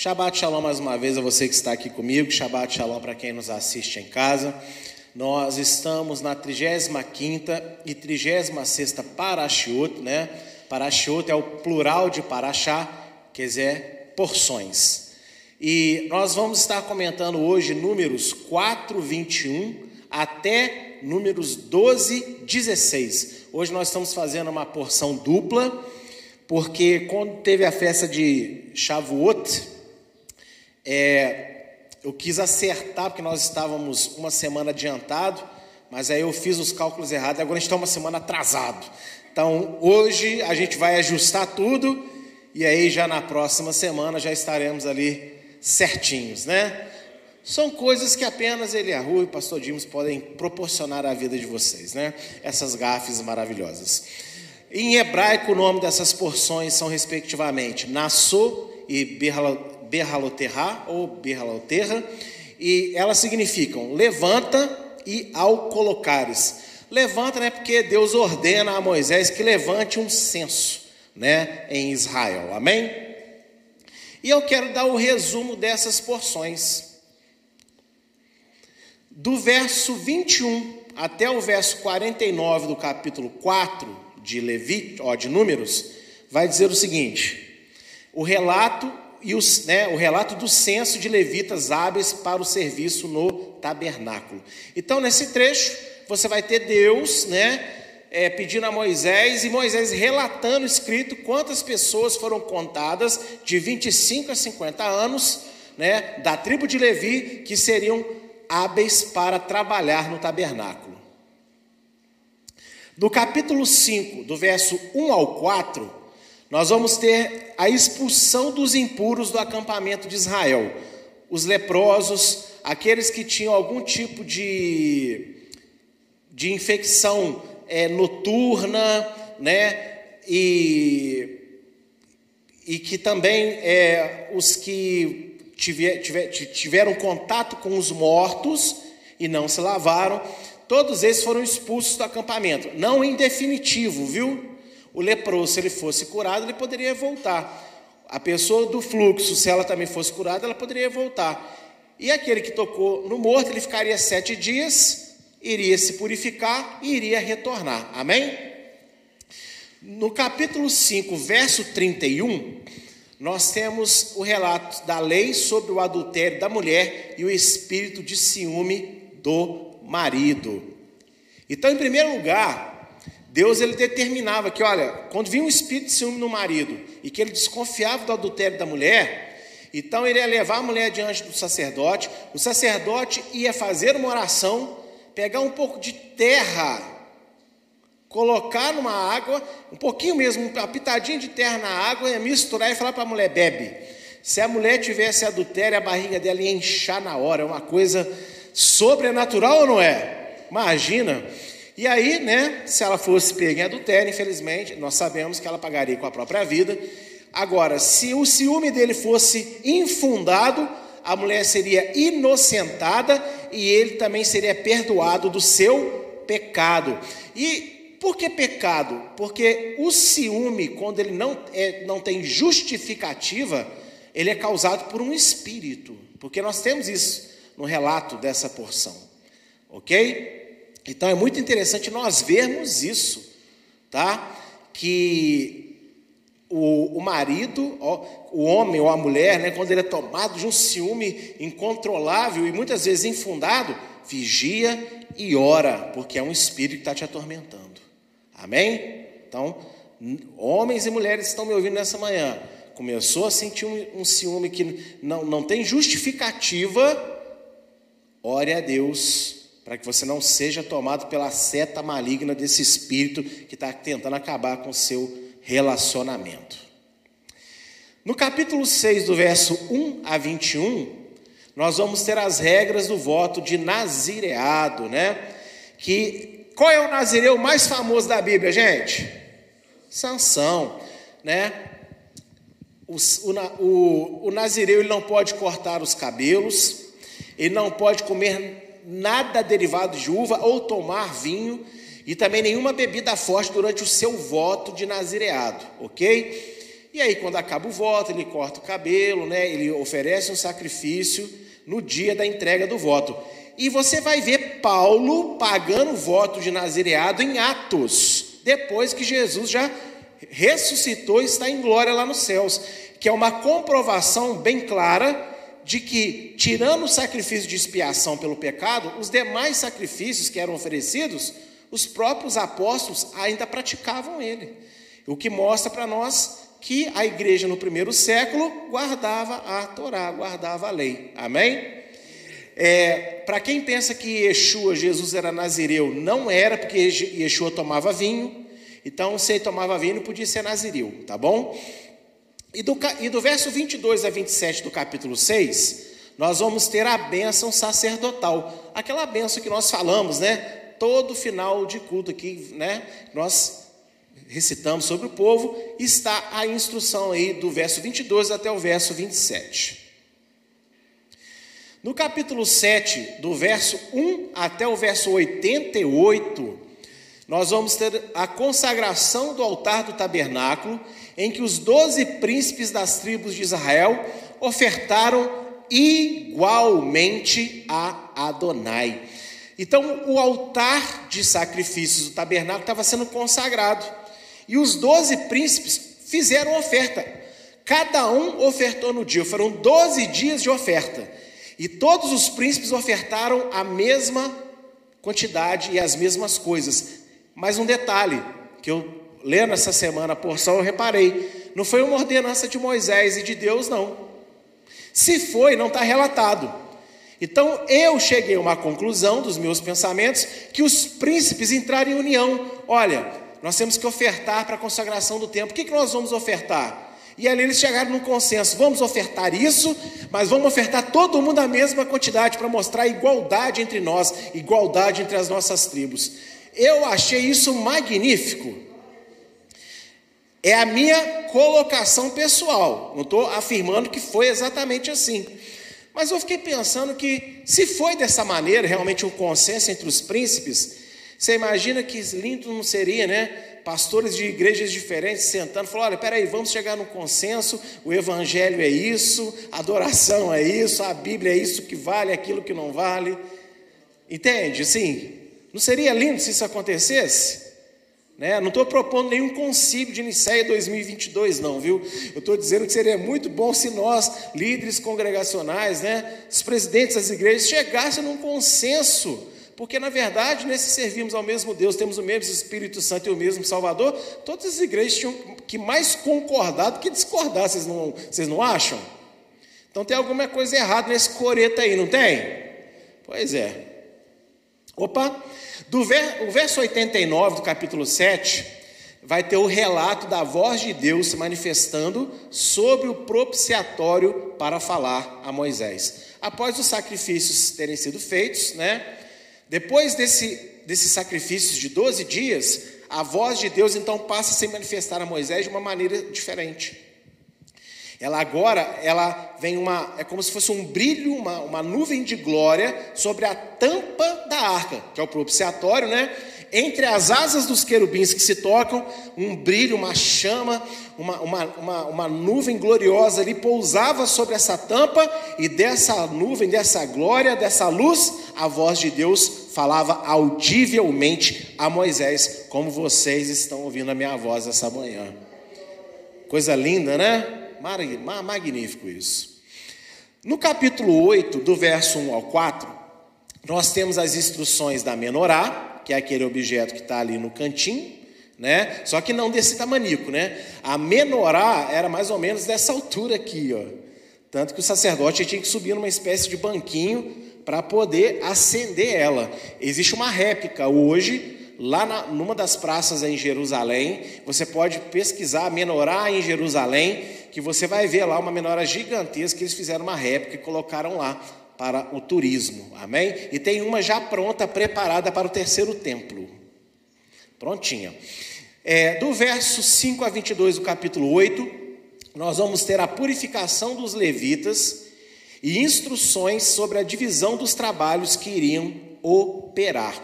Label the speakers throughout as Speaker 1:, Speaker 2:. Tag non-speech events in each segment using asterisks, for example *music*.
Speaker 1: Shabbat Shalom mais uma vez a você que está aqui comigo, Shabbat Shalom para quem nos assiste em casa. Nós estamos na 35ª e 36ª Parashiot, né? Parashiot é o plural de Parashá, quer dizer, porções. E nós vamos estar comentando hoje números 4, 21 até números 12, 16. Hoje nós estamos fazendo uma porção dupla, porque quando teve a festa de Shavuot, é, eu quis acertar, porque nós estávamos uma semana adiantado, mas aí eu fiz os cálculos errados, agora a gente está uma semana atrasado. Então, hoje a gente vai ajustar tudo e aí já na próxima semana já estaremos ali certinhos, né? São coisas que apenas ele, a rua e o pastor Dimos podem proporcionar à vida de vocês, né? Essas gafes maravilhosas. Em hebraico, o nome dessas porções são respectivamente Nassô e Berla Berhaloterra ou Berhaloterra, e elas significam levanta e ao colocares. Levanta, né, porque Deus ordena a Moisés que levante um censo, né, em Israel. Amém? E eu quero dar o resumo dessas porções. Do verso 21 até o verso 49 do capítulo 4 de Levi, ó, de Números, vai dizer o seguinte: o relato e os, né, o relato do censo de levitas hábeis para o serviço no tabernáculo. Então, nesse trecho, você vai ter Deus, né, é, pedindo a Moisés e Moisés relatando escrito quantas pessoas foram contadas de 25 a 50 anos, né, da tribo de Levi, que seriam hábeis para trabalhar no tabernáculo. No capítulo 5, do verso 1 ao 4, nós vamos ter a expulsão dos impuros do acampamento de Israel. Os leprosos, aqueles que tinham algum tipo de, de infecção é, noturna, né? E, e que também é, os que tiver, tiver, tiveram contato com os mortos e não se lavaram, todos esses foram expulsos do acampamento. Não em definitivo, viu? O leproso, se ele fosse curado, ele poderia voltar. A pessoa do fluxo, se ela também fosse curada, ela poderia voltar. E aquele que tocou no morto, ele ficaria sete dias, iria se purificar e iria retornar. Amém? No capítulo 5, verso 31, nós temos o relato da lei sobre o adultério da mulher e o espírito de ciúme do marido. Então, em primeiro lugar, Deus ele determinava que, olha, quando vinha um espírito de ciúme no marido e que ele desconfiava do adultério da mulher, então ele ia levar a mulher diante do sacerdote, o sacerdote ia fazer uma oração, pegar um pouco de terra, colocar numa água, um pouquinho mesmo, uma pitadinha de terra na água, ia misturar e falar para a mulher: bebe. Se a mulher tivesse adultério, a barriga dela ia inchar na hora, é uma coisa sobrenatural ou não é? Imagina. E aí, né, se ela fosse pega em adultério, infelizmente, nós sabemos que ela pagaria com a própria vida. Agora, se o ciúme dele fosse infundado, a mulher seria inocentada e ele também seria perdoado do seu pecado. E por que pecado? Porque o ciúme, quando ele não, é, não tem justificativa, ele é causado por um espírito. Porque nós temos isso no relato dessa porção. Ok? Então é muito interessante nós vermos isso, tá? Que o, o marido, ó, o homem ou a mulher, né, quando ele é tomado de um ciúme incontrolável e muitas vezes infundado, vigia e ora, porque é um espírito que está te atormentando. Amém? Então, homens e mulheres estão me ouvindo nessa manhã, começou a sentir um, um ciúme que não, não tem justificativa, ore a Deus para que você não seja tomado pela seta maligna desse espírito que está tentando acabar com o seu relacionamento. No capítulo 6, do verso 1 a 21, nós vamos ter as regras do voto de nazireado, né? Que qual é o nazireu mais famoso da Bíblia, gente? Sansão, né? O, o, o, nazireu ele não pode cortar os cabelos, ele não pode comer nada derivado de uva ou tomar vinho, e também nenhuma bebida forte durante o seu voto de nazireado, ok? E aí, quando acaba o voto, ele corta o cabelo, né? ele oferece um sacrifício no dia da entrega do voto. E você vai ver Paulo pagando o voto de nazireado em Atos, depois que Jesus já ressuscitou e está em glória lá nos céus, que é uma comprovação bem clara de que, tirando o sacrifício de expiação pelo pecado, os demais sacrifícios que eram oferecidos, os próprios apóstolos ainda praticavam ele. O que mostra para nós que a igreja no primeiro século guardava a Torá, guardava a lei. Amém? É, Para quem pensa que Yeshua, Jesus era nazireu, não era, porque Yeshua tomava vinho, então se ele tomava vinho, podia ser nazireu, tá bom? E do, e do verso 22 a 27 do capítulo 6, nós vamos ter a bênção sacerdotal, aquela bênção que nós falamos, né? Todo final de culto aqui, né? Nós recitamos sobre o povo, está a instrução aí do verso 22 até o verso 27. No capítulo 7, do verso 1 até o verso 88, nós vamos ter a consagração do altar do tabernáculo, em que os doze príncipes das tribos de Israel ofertaram igualmente a Adonai. Então, o altar de sacrifícios do tabernáculo estava sendo consagrado, e os doze príncipes fizeram oferta. Cada um ofertou no dia, foram doze dias de oferta. E todos os príncipes ofertaram a mesma quantidade e as mesmas coisas. Mas um detalhe, que eu lendo essa semana a porção, eu reparei, não foi uma ordenança de Moisés e de Deus, não. Se foi, não está relatado. Então eu cheguei a uma conclusão dos meus pensamentos que os príncipes entraram em união. Olha, nós temos que ofertar para a consagração do templo. O que, que nós vamos ofertar? E ali eles chegaram num consenso: vamos ofertar isso, mas vamos ofertar todo mundo a mesma quantidade para mostrar igualdade entre nós, igualdade entre as nossas tribos. Eu achei isso magnífico. É a minha colocação pessoal, não estou afirmando que foi exatamente assim. Mas eu fiquei pensando que, se foi dessa maneira, realmente um consenso entre os príncipes, você imagina que lindo não seria, né? pastores de igrejas diferentes sentando, falou: olha, peraí, vamos chegar num consenso, o evangelho é isso, a adoração é isso, a Bíblia é isso que vale, aquilo que não vale. Entende? Sim. Não seria lindo se isso acontecesse? Né? Não estou propondo nenhum concílio de Nicéia 2022, não, viu? Eu estou dizendo que seria muito bom se nós, líderes congregacionais, né, os presidentes das igrejas, chegassem num consenso porque, na verdade, né, se servimos ao mesmo Deus, temos o mesmo Espírito Santo e o mesmo Salvador, todas as igrejas tinham que mais concordar do que discordar, vocês não, vocês não acham? Então tem alguma coisa errada nesse coreto aí, não tem? Pois é. Opa! Do ver, o verso 89 do capítulo 7 vai ter o relato da voz de Deus se manifestando sobre o propiciatório para falar a Moisés. Após os sacrifícios terem sido feitos, né? Depois desse, desses sacrifícios de 12 dias, a voz de Deus então passa a se manifestar a Moisés de uma maneira diferente. Ela agora, ela vem uma, é como se fosse um brilho, uma, uma nuvem de glória sobre a tampa da arca, que é o propiciatório, né? entre as asas dos querubins que se tocam, um brilho, uma chama, uma, uma, uma, uma, nuvem gloriosa ali pousava sobre essa tampa, e dessa nuvem, dessa glória, dessa luz, a voz de Deus falava audivelmente a Moisés, como vocês estão ouvindo a minha voz essa manhã. Coisa linda, né? Magnífico isso. No capítulo 8, do verso 1 ao 4, nós temos as instruções da menorá, que é aquele objeto que está ali no cantinho, né? Só que não desse tamanico, né? A menorá era mais ou menos dessa altura aqui, ó. Tanto que o sacerdote tinha que subir numa espécie de banquinho para poder acender ela. Existe uma réplica hoje lá na, numa das praças em Jerusalém. Você pode pesquisar menorá em Jerusalém, que você vai ver lá uma menorá gigantesca que eles fizeram uma réplica e colocaram lá para o turismo, amém? E tem uma já pronta, preparada para o terceiro templo. Prontinha. É, do verso 5 a 22 do capítulo 8, nós vamos ter a purificação dos levitas e instruções sobre a divisão dos trabalhos que iriam operar.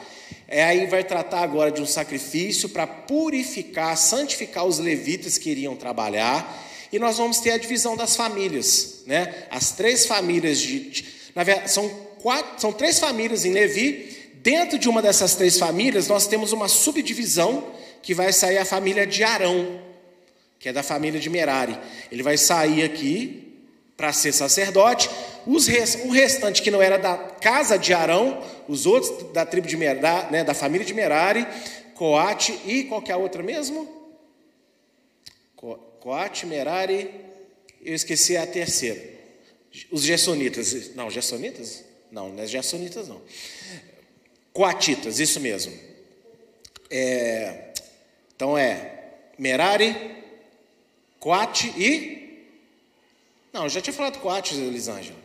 Speaker 1: É, aí vai tratar agora de um sacrifício para purificar, santificar os levitas que iriam trabalhar e nós vamos ter a divisão das famílias, né? As três famílias de, de verdade, são quatro, são três famílias em Levi. Dentro de uma dessas três famílias, nós temos uma subdivisão que vai sair a família de Arão, que é da família de Merari. Ele vai sair aqui para ser sacerdote. Os o restante que não era da casa de Arão, os outros da tribo de Merari, né, da família de Merari, Coate e qual que é a outra mesmo? Coate, Merari, eu esqueci a terceira. Os Gessonitas. Não, Gessonitas? Não, não é Gessonitas, não. Coatitas, isso mesmo. É, então é Merari, Coate e. Não, já tinha falado Coate, Elisângela.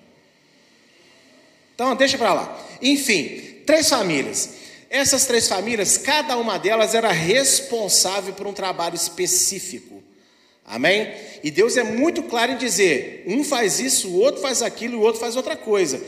Speaker 1: Então, deixa para lá. Enfim, três famílias. Essas três famílias, cada uma delas era responsável por um trabalho específico. Amém? E Deus é muito claro em dizer: um faz isso, o outro faz aquilo, o outro faz outra coisa.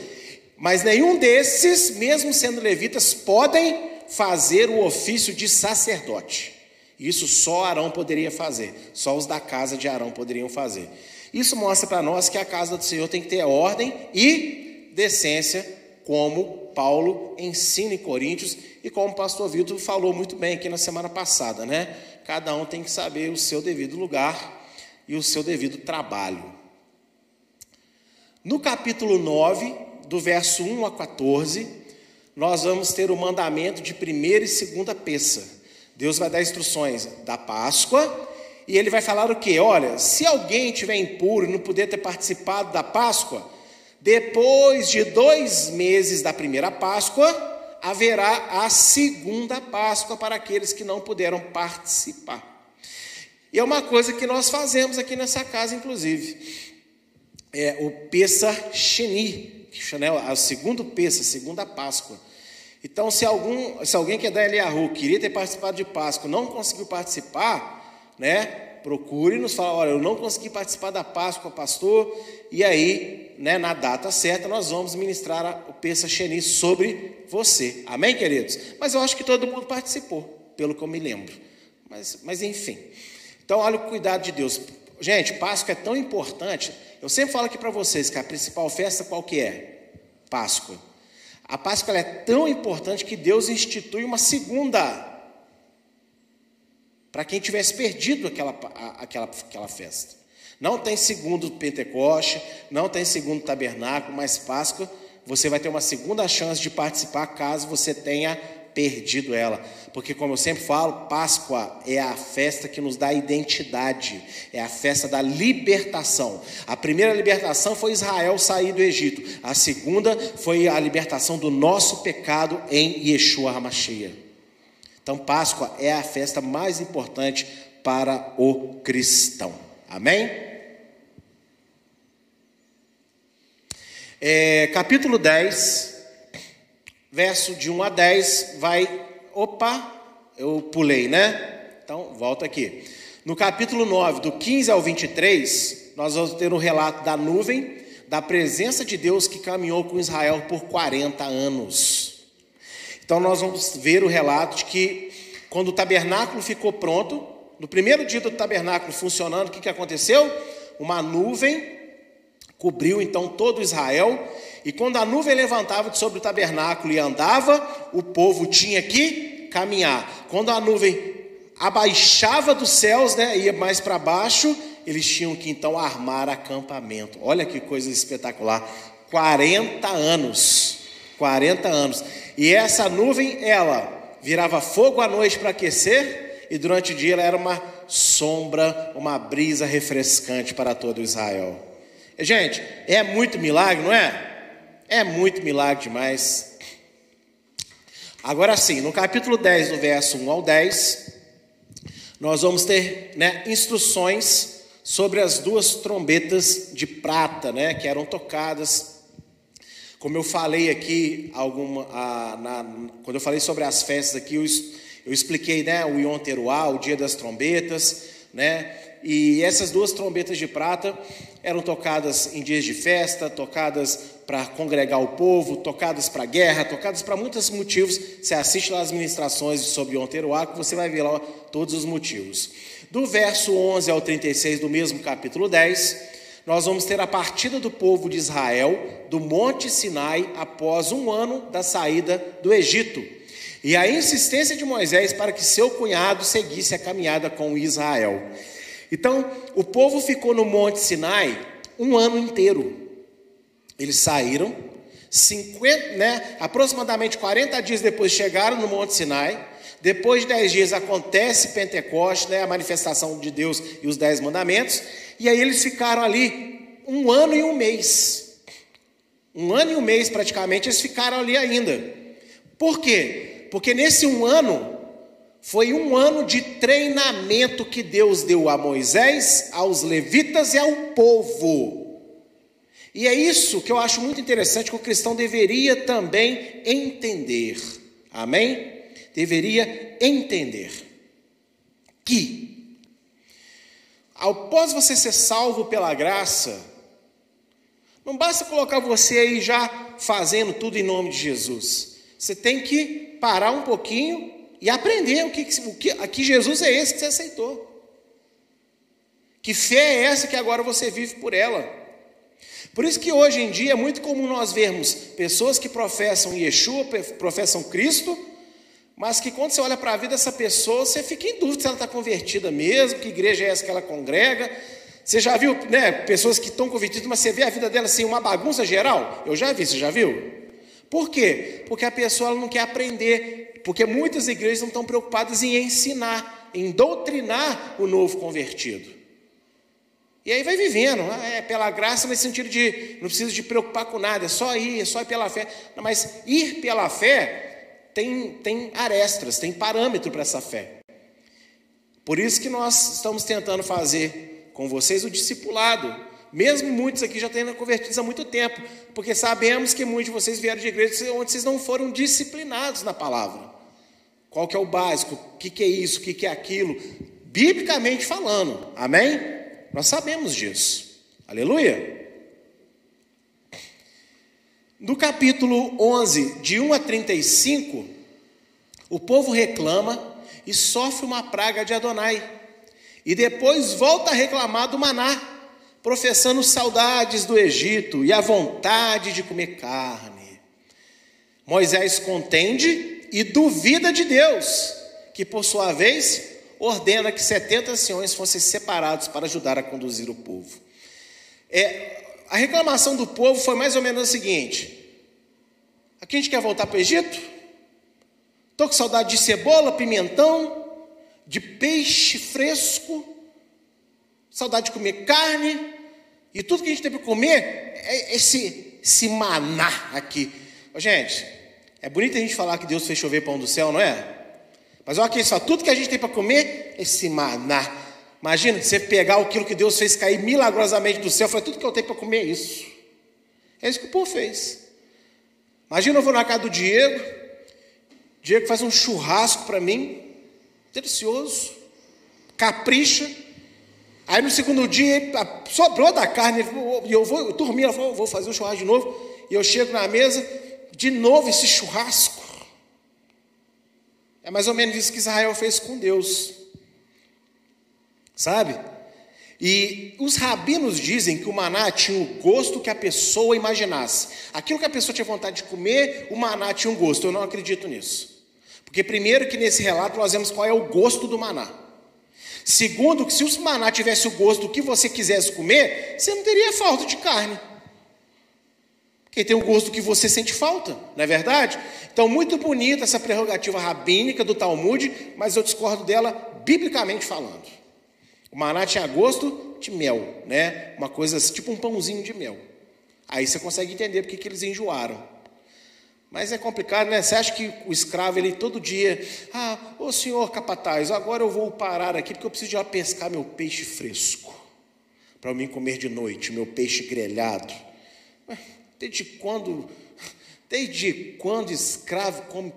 Speaker 1: Mas nenhum desses, mesmo sendo levitas, podem fazer o ofício de sacerdote. Isso só Arão poderia fazer, só os da casa de Arão poderiam fazer. Isso mostra para nós que a casa do Senhor tem que ter ordem e decência, como Paulo ensina em Coríntios e como o pastor Vitor falou muito bem aqui na semana passada, né? Cada um tem que saber o seu devido lugar e o seu devido trabalho. No capítulo 9, do verso 1 a 14, nós vamos ter o mandamento de primeira e segunda peça. Deus vai dar instruções da Páscoa e ele vai falar o que? Olha, se alguém tiver impuro e não puder ter participado da Páscoa, depois de dois meses da primeira Páscoa, haverá a segunda Páscoa para aqueles que não puderam participar. E é uma coisa que nós fazemos aqui nessa casa, inclusive. É o Pessa Sheni, né, a segundo Pessa, a segunda Páscoa. Então, se, algum, se alguém que é da Eliahu queria ter participado de Páscoa não conseguiu participar, né, procure nos falar, olha, eu não consegui participar da Páscoa, pastor, e aí, né, na data certa, nós vamos ministrar o Pessa Sheni sobre você. Amém, queridos? Mas eu acho que todo mundo participou, pelo que eu me lembro. Mas, mas enfim. Então, olha o cuidado de Deus. Gente, Páscoa é tão importante. Eu sempre falo aqui para vocês que a principal festa qual que é? Páscoa. A Páscoa é tão importante que Deus institui uma segunda para quem tivesse perdido aquela, aquela, aquela festa. Não tem segundo Pentecoste, não tem segundo tabernáculo, mas Páscoa, você vai ter uma segunda chance de participar caso você tenha perdido ela. Porque, como eu sempre falo, Páscoa é a festa que nos dá identidade, é a festa da libertação. A primeira libertação foi Israel sair do Egito, a segunda foi a libertação do nosso pecado em Yeshua HaMashiach. Então, Páscoa é a festa mais importante para o cristão. Amém? É, capítulo 10, verso de 1 a 10, vai. Opa, eu pulei, né? Então, volta aqui. No capítulo 9, do 15 ao 23, nós vamos ter um relato da nuvem, da presença de Deus que caminhou com Israel por 40 anos. Então nós vamos ver o relato de que quando o tabernáculo ficou pronto, no primeiro dia do tabernáculo funcionando, o que, que aconteceu? Uma nuvem cobriu então todo Israel, e quando a nuvem levantava sobre o tabernáculo e andava, o povo tinha que caminhar. Quando a nuvem abaixava dos céus, né, ia mais para baixo, eles tinham que então armar acampamento. Olha que coisa espetacular. 40 anos. 40 anos. E essa nuvem, ela virava fogo à noite para aquecer, e durante o dia ela era uma sombra, uma brisa refrescante para todo Israel. Gente, é muito milagre, não é? É muito milagre demais. Agora sim, no capítulo 10, do verso 1 ao 10, nós vamos ter né, instruções sobre as duas trombetas de prata, né, que eram tocadas como eu falei aqui, alguma, a, na, quando eu falei sobre as festas aqui, eu, eu expliquei né, o Yom Teruah, o dia das trombetas, né? E essas duas trombetas de prata eram tocadas em dias de festa, tocadas para congregar o povo, tocadas para guerra, tocadas para muitos motivos. Você assiste lá as ministrações sobre o Teruá, que você vai ver lá todos os motivos. Do verso 11 ao 36 do mesmo capítulo 10, nós vamos ter a partida do povo de Israel do Monte Sinai após um ano da saída do Egito. E a insistência de Moisés para que seu cunhado seguisse a caminhada com Israel. Então, o povo ficou no Monte Sinai um ano inteiro. Eles saíram, 50, né, aproximadamente 40 dias depois chegaram no Monte Sinai. Depois de 10 dias acontece Pentecostes, né, a manifestação de Deus e os dez mandamentos. E aí eles ficaram ali um ano e um mês. Um ano e um mês praticamente eles ficaram ali ainda. Por quê? Porque nesse um ano foi um ano de treinamento que Deus deu a Moisés, aos levitas e ao povo. E é isso que eu acho muito interessante que o cristão deveria também entender. Amém? Deveria entender que, após você ser salvo pela graça, não basta colocar você aí já fazendo tudo em nome de Jesus. Você tem que parar um pouquinho e aprender o que, o que, que Jesus é esse que você aceitou. Que fé é essa que agora você vive por ela? Por isso que hoje em dia é muito comum nós vermos pessoas que professam Yeshua, professam Cristo, mas que quando você olha para a vida dessa pessoa, você fica em dúvida se ela está convertida mesmo, que igreja é essa que ela congrega. Você já viu né, pessoas que estão convertidas, mas você vê a vida dela assim, uma bagunça geral? Eu já vi, você já viu? Por quê? Porque a pessoa não quer aprender, porque muitas igrejas não estão preocupadas em ensinar, em doutrinar o novo convertido. E aí vai vivendo, ah, é pela graça no sentido de não precisa de preocupar com nada, é só ir, é só ir pela fé. Não, mas ir pela fé tem, tem arestas, tem parâmetro para essa fé. Por isso que nós estamos tentando fazer com vocês o discipulado, mesmo muitos aqui já tendo convertidos há muito tempo, porque sabemos que muitos de vocês vieram de igrejas onde vocês não foram disciplinados na palavra. Qual que é o básico? O que, que é isso? O que, que é aquilo? Biblicamente falando, amém? Nós sabemos disso. Aleluia. No capítulo 11, de 1 a 35, o povo reclama e sofre uma praga de Adonai. E depois volta a reclamar do maná, professando saudades do Egito e a vontade de comer carne. Moisés contende e duvida de Deus, que por sua vez ordena que 70 anciões fossem separados para ajudar a conduzir o povo. É, a reclamação do povo foi mais ou menos a seguinte: aqui a gente quer voltar para o Egito? Estou com saudade de cebola, pimentão, de peixe fresco, saudade de comer carne, e tudo que a gente tem para comer é esse, esse maná aqui. Ô, gente, é bonito a gente falar que Deus fez chover pão do céu, não é? Mas olha aqui só, tudo que a gente tem para comer, esse maná. Imagina você pegar aquilo que Deus fez cair milagrosamente do céu, foi tudo que eu tenho para comer é isso. É isso que o povo fez. Imagina eu vou na casa do Diego, Diego faz um churrasco para mim, delicioso, capricha. Aí no segundo dia, sobrou da carne, e eu vou, eu dormi, ela falou, vou fazer um churrasco de novo. E eu chego na mesa, de novo esse churrasco. É mais ou menos isso que Israel fez com Deus. Sabe? E os rabinos dizem que o maná tinha o gosto que a pessoa imaginasse. Aquilo que a pessoa tinha vontade de comer, o maná tinha um gosto. Eu não acredito nisso. Porque, primeiro, que nesse relato nós vemos qual é o gosto do maná. Segundo, que se o maná tivesse o gosto do que você quisesse comer, você não teria falta de carne. Porque tem o gosto que você sente falta, não é verdade? Então, muito bonita essa prerrogativa rabínica do Talmud, mas eu discordo dela biblicamente falando. O maná tinha gosto de mel, né? Uma coisa tipo um pãozinho de mel. Aí você consegue entender porque que eles enjoaram. Mas é complicado, né? Você acha que o escravo, ele todo dia, ah, ô senhor capataz, agora eu vou parar aqui porque eu preciso ir lá pescar meu peixe fresco, para eu me comer de noite, meu peixe grelhado. Desde quando Desde quando escravo come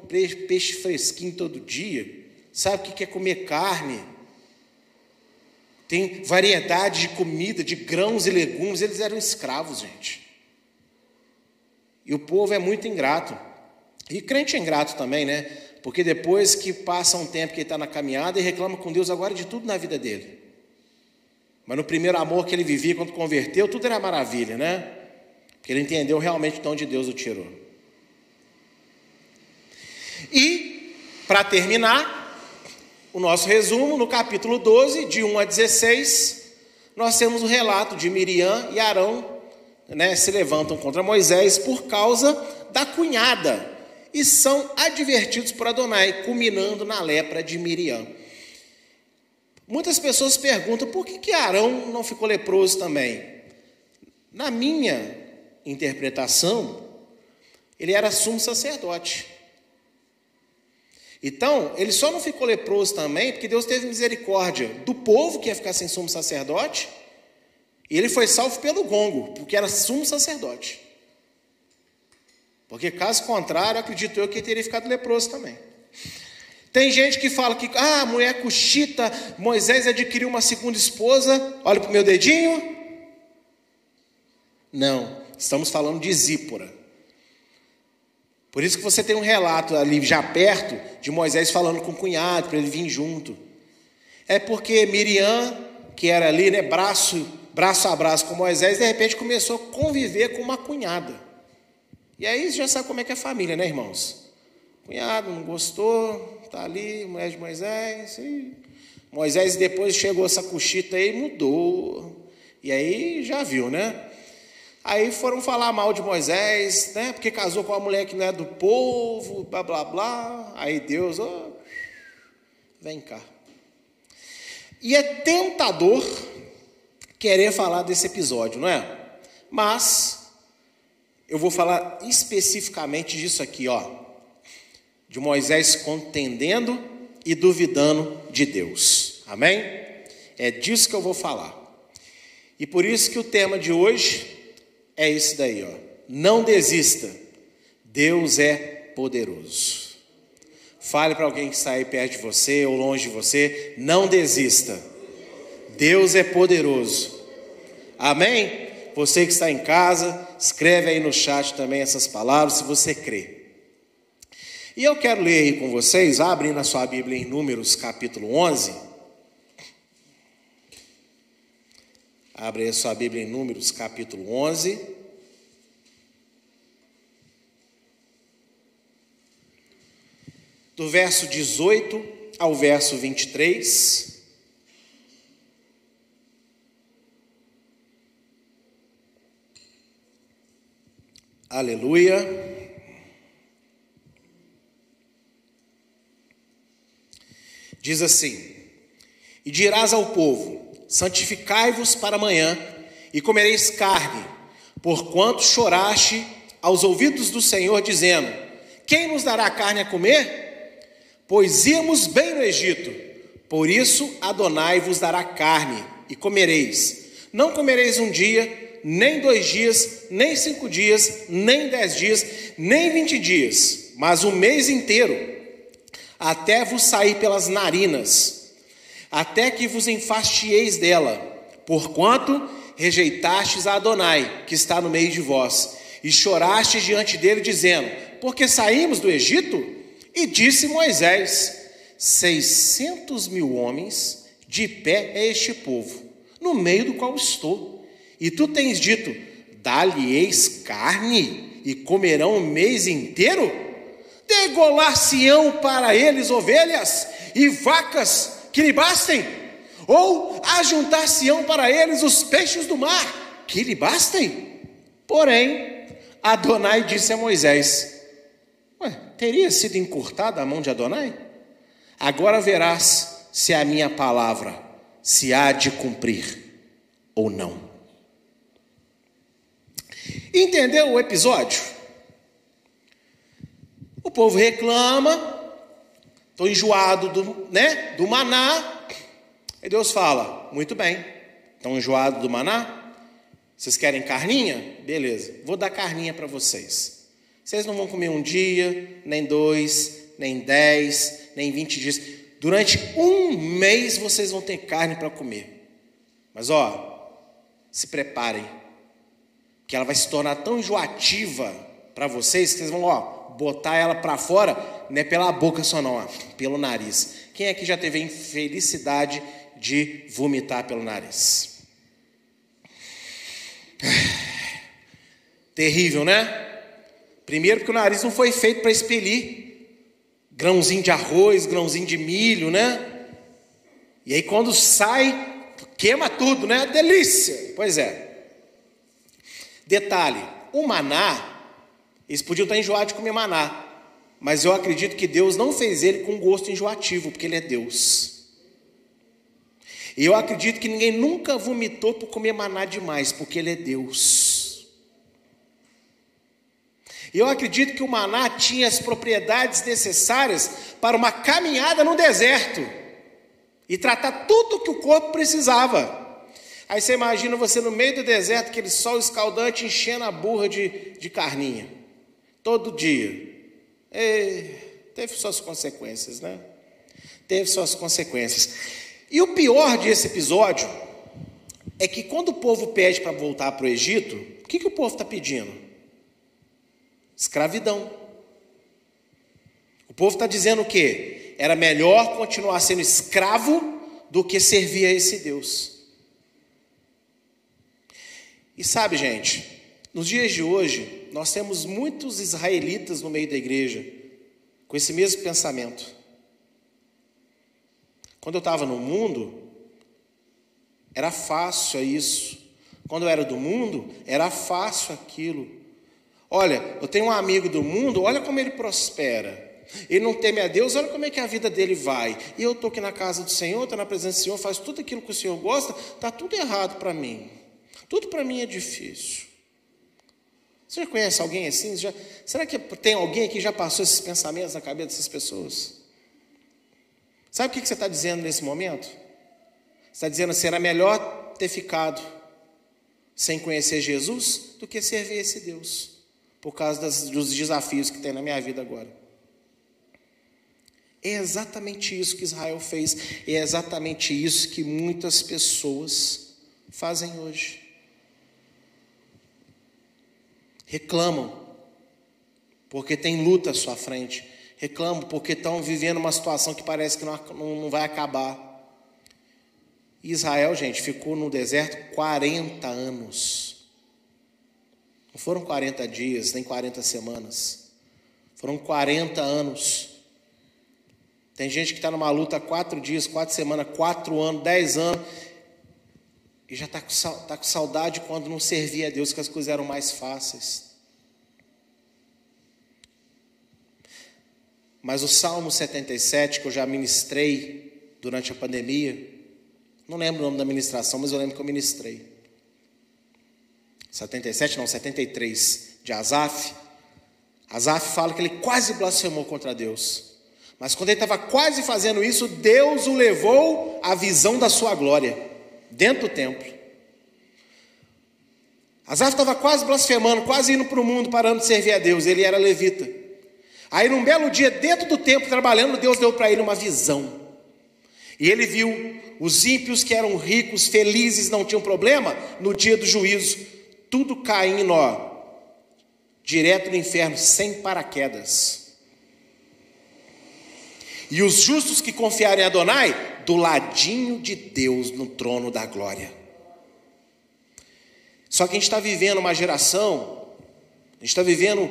Speaker 1: peixe fresquinho todo dia? Sabe o que é comer carne? Tem variedade de comida, de grãos e legumes. Eles eram escravos, gente. E o povo é muito ingrato. E crente é ingrato também, né? Porque depois que passa um tempo que ele está na caminhada, ele reclama com Deus agora de tudo na vida dele. Mas no primeiro amor que ele vivia quando converteu, tudo era maravilha, né? Porque ele entendeu realmente de onde Deus o tirou. E, para terminar, o nosso resumo, no capítulo 12, de 1 a 16, nós temos o relato de Miriam e Arão né, se levantam contra Moisés por causa da cunhada e são advertidos por Adonai, culminando na lepra de Miriam. Muitas pessoas perguntam por que, que Arão não ficou leproso também. Na minha interpretação, ele era sumo sacerdote. Então, ele só não ficou leproso também porque Deus teve misericórdia do povo que ia ficar sem sumo sacerdote, e ele foi salvo pelo gongo, porque era sumo sacerdote. Porque caso contrário, acredito eu que ele teria ficado leproso também. Tem gente que fala que, ah, mulher cuxita, Moisés adquiriu uma segunda esposa, olha para o meu dedinho. Não, estamos falando de Zípora. Por isso que você tem um relato ali já perto de Moisés falando com o cunhado para ele vir junto. É porque Miriam, que era ali, né, braço, braço a braço com Moisés, de repente começou a conviver com uma cunhada. E aí já sabe como é que é a família, né, irmãos? Cunhado não gostou, Está ali, mulher de Moisés. E Moisés depois chegou essa cochita aí mudou. E aí já viu, né? Aí foram falar mal de Moisés, né? Porque casou com uma mulher que não é do povo, blá blá blá. Aí Deus, oh, vem cá. E é tentador querer falar desse episódio, não é? Mas eu vou falar especificamente disso aqui, ó de Moisés contendendo e duvidando de Deus. Amém? É disso que eu vou falar. E por isso que o tema de hoje é esse daí, ó. Não desista. Deus é poderoso. Fale para alguém que está aí perto de você ou longe de você, não desista. Deus é poderoso. Amém? Você que está em casa, escreve aí no chat também essas palavras se você crê. E eu quero ler aí com vocês, abrem na sua Bíblia em Números capítulo 11. Abre a sua Bíblia em Números capítulo 11. Do verso 18 ao verso 23. Aleluia. Diz assim: E dirás ao povo: Santificai-vos para amanhã, e comereis carne, porquanto choraste aos ouvidos do Senhor, dizendo: Quem nos dará carne a comer? Pois íamos bem no Egito. Por isso Adonai vos dará carne, e comereis. Não comereis um dia, nem dois dias, nem cinco dias, nem dez dias, nem vinte dias, mas um mês inteiro até vos sair pelas narinas, até que vos enfastieis dela, porquanto rejeitastes a Adonai, que está no meio de vós, e chorastes diante dele, dizendo: Porque saímos do Egito? E disse Moisés: Seiscentos mil homens de pé é este povo, no meio do qual estou. E tu tens dito: Dá-lhe-eis carne, e comerão o mês inteiro? Degolar-se-ão para eles ovelhas e vacas que lhe bastem? Ou ajuntar-se-ão para eles os peixes do mar que lhe bastem? Porém, Adonai disse a Moisés: Ué, teria sido encurtada a mão de Adonai? Agora verás se a minha palavra se há de cumprir ou não. Entendeu o episódio? O povo reclama, estou enjoado do, né, do maná. E Deus fala: muito bem, estão enjoados do maná? Vocês querem carninha? Beleza, vou dar carninha para vocês. Vocês não vão comer um dia, nem dois, nem dez, nem vinte dias. Durante um mês vocês vão ter carne para comer. Mas ó, se preparem, que ela vai se tornar tão enjoativa para vocês, que vocês vão, ó, botar ela para fora, não é pela boca só não, ó, pelo nariz. Quem aqui já teve a infelicidade de vomitar pelo nariz? *sighs* Terrível, né? Primeiro porque o nariz não foi feito para expelir grãozinho de arroz, grãozinho de milho, né? E aí quando sai, queima tudo, né? Delícia. Pois é. Detalhe, o maná, eles podiam estar enjoados de comer maná, mas eu acredito que Deus não fez ele com gosto enjoativo, porque ele é Deus. E eu acredito que ninguém nunca vomitou por comer maná demais, porque ele é Deus. E eu acredito que o maná tinha as propriedades necessárias para uma caminhada no deserto e tratar tudo o que o corpo precisava. Aí você imagina você no meio do deserto, aquele sol escaldante, enchendo a burra de, de carninha. Todo dia. E teve suas consequências, né? Teve suas consequências. E o pior desse episódio é que quando o povo pede para voltar para o Egito, o que, que o povo está pedindo? Escravidão. O povo está dizendo o quê? Era melhor continuar sendo escravo do que servir a esse Deus. E sabe, gente, nos dias de hoje, nós temos muitos israelitas no meio da igreja com esse mesmo pensamento. Quando eu estava no mundo, era fácil isso. Quando eu era do mundo, era fácil aquilo. Olha, eu tenho um amigo do mundo, olha como ele prospera. Ele não teme a Deus, olha como é que a vida dele vai. E eu estou aqui na casa do Senhor, estou na presença do Senhor, faço tudo aquilo que o Senhor gosta, está tudo errado para mim. Tudo para mim é difícil. Você já conhece alguém assim? Já, será que tem alguém que já passou esses pensamentos na cabeça dessas pessoas? Sabe o que você está dizendo nesse momento? Você está dizendo que será melhor ter ficado sem conhecer Jesus do que servir esse Deus, por causa das, dos desafios que tem na minha vida agora. É exatamente isso que Israel fez, é exatamente isso que muitas pessoas fazem hoje reclamam porque tem luta à sua frente, reclamam porque estão vivendo uma situação que parece que não, não vai acabar. Israel, gente, ficou no deserto 40 anos. Não foram 40 dias, nem 40 semanas. Foram 40 anos. Tem gente que está numa luta quatro dias, quatro semanas, quatro anos, dez anos, e já está com, tá com saudade quando não servia a Deus, que as coisas eram mais fáceis. Mas o Salmo 77, que eu já ministrei durante a pandemia, não lembro o nome da ministração, mas eu lembro que eu ministrei. 77, não, 73, de Asaf. Asaf fala que ele quase blasfemou contra Deus. Mas quando ele estava quase fazendo isso, Deus o levou à visão da sua glória dentro do templo. Asaf estava quase blasfemando, quase indo para o mundo, parando de servir a Deus. Ele era levita. Aí, num belo dia, dentro do templo, trabalhando, Deus deu para ele uma visão. E ele viu os ímpios que eram ricos, felizes, não tinham problema, no dia do juízo, tudo caindo, ó, direto no inferno, sem paraquedas. E os justos que confiarem em Adonai do ladinho de Deus no trono da glória. Só que a gente está vivendo uma geração, a gente está vivendo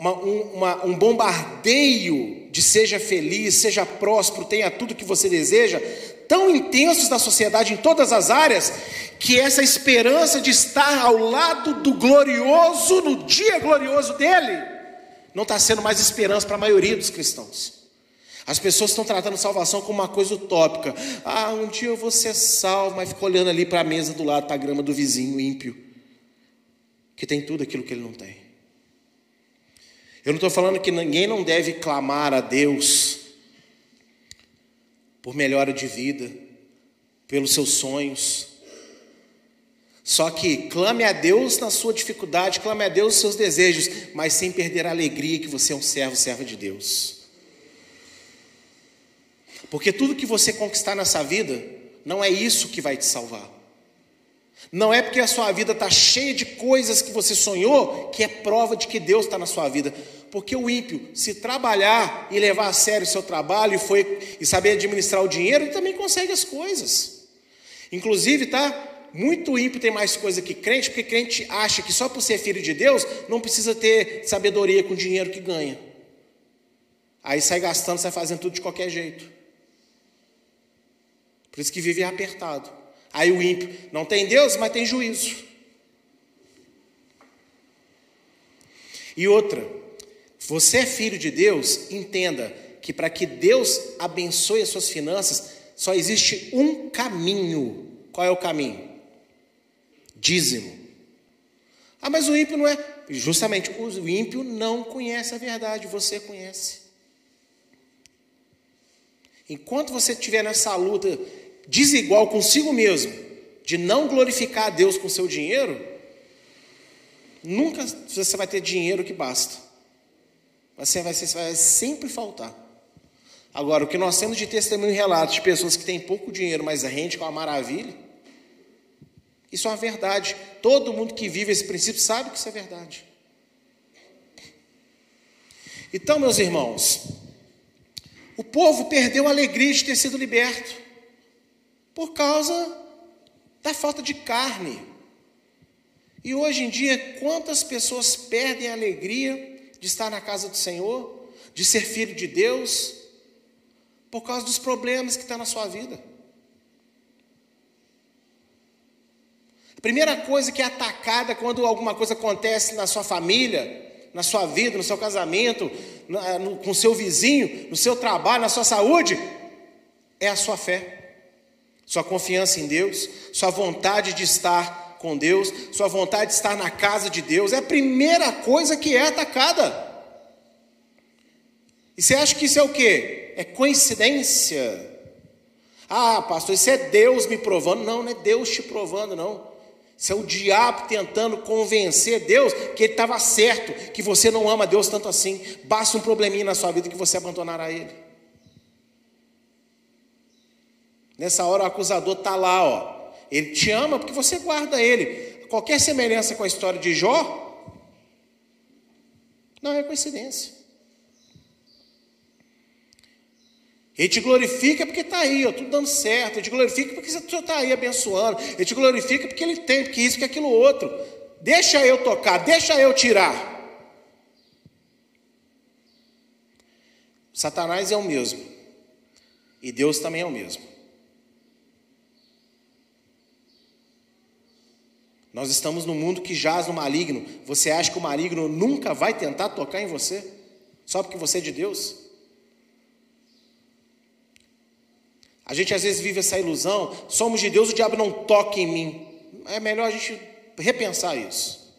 Speaker 1: uma, um, uma, um bombardeio de seja feliz, seja próspero, tenha tudo que você deseja, tão intensos na sociedade em todas as áreas, que essa esperança de estar ao lado do glorioso, no dia glorioso dele, não está sendo mais esperança para a maioria dos cristãos. As pessoas estão tratando salvação como uma coisa utópica. Ah, um dia eu vou ser salvo, mas fica olhando ali para a mesa do lado, para a grama do vizinho ímpio, que tem tudo aquilo que ele não tem. Eu não estou falando que ninguém não deve clamar a Deus por melhora de vida, pelos seus sonhos. Só que clame a Deus na sua dificuldade, clame a Deus os seus desejos, mas sem perder a alegria que você é um servo, serva de Deus. Porque tudo que você conquistar nessa vida, não é isso que vai te salvar. Não é porque a sua vida está cheia de coisas que você sonhou que é prova de que Deus está na sua vida. Porque o ímpio, se trabalhar e levar a sério o seu trabalho e, foi, e saber administrar o dinheiro, ele também consegue as coisas. Inclusive, tá? Muito ímpio tem mais coisa que crente, porque crente acha que só por ser filho de Deus não precisa ter sabedoria com o dinheiro que ganha. Aí sai gastando, sai fazendo tudo de qualquer jeito. Por isso que vive apertado. Aí o ímpio não tem Deus, mas tem juízo. E outra, você é filho de Deus, entenda que para que Deus abençoe as suas finanças, só existe um caminho. Qual é o caminho? Dízimo. Ah, mas o ímpio não é. Justamente, o ímpio não conhece a verdade, você conhece. Enquanto você estiver nessa luta desigual consigo mesmo, de não glorificar a Deus com seu dinheiro, nunca você vai ter dinheiro que basta. Você vai, você vai sempre faltar. Agora, o que nós temos de testemunho e relatos de pessoas que têm pouco dinheiro, mas rende com a maravilha, isso é uma verdade. Todo mundo que vive esse princípio sabe que isso é verdade. Então, meus irmãos, o povo perdeu a alegria de ter sido liberto por causa da falta de carne. E hoje em dia, quantas pessoas perdem a alegria de estar na casa do Senhor, de ser filho de Deus, por causa dos problemas que estão na sua vida? A primeira coisa que é atacada quando alguma coisa acontece na sua família, na sua vida, no seu casamento, no, com o seu vizinho, no seu trabalho, na sua saúde, é a sua fé sua confiança em Deus, sua vontade de estar com Deus, sua vontade de estar na casa de Deus, é a primeira coisa que é atacada. E você acha que isso é o quê? É coincidência? Ah, pastor, isso é Deus me provando. Não, não é Deus te provando, não. Isso é o diabo tentando convencer Deus que ele estava certo, que você não ama Deus tanto assim. Basta um probleminha na sua vida que você abandonará Ele. Nessa hora o acusador está lá, ó. Ele te ama porque você guarda ele. Qualquer semelhança com a história de Jó não é coincidência. Ele te glorifica porque está aí, ó, tudo dando certo. Ele te glorifica porque você está aí abençoando. Ele te glorifica porque ele tem, porque isso, porque aquilo outro. Deixa eu tocar, deixa eu tirar. Satanás é o mesmo. E Deus também é o mesmo. Nós estamos num mundo que jaz no maligno. Você acha que o maligno nunca vai tentar tocar em você? Só porque você é de Deus? A gente às vezes vive essa ilusão: somos de Deus, o diabo não toca em mim. É melhor a gente repensar isso.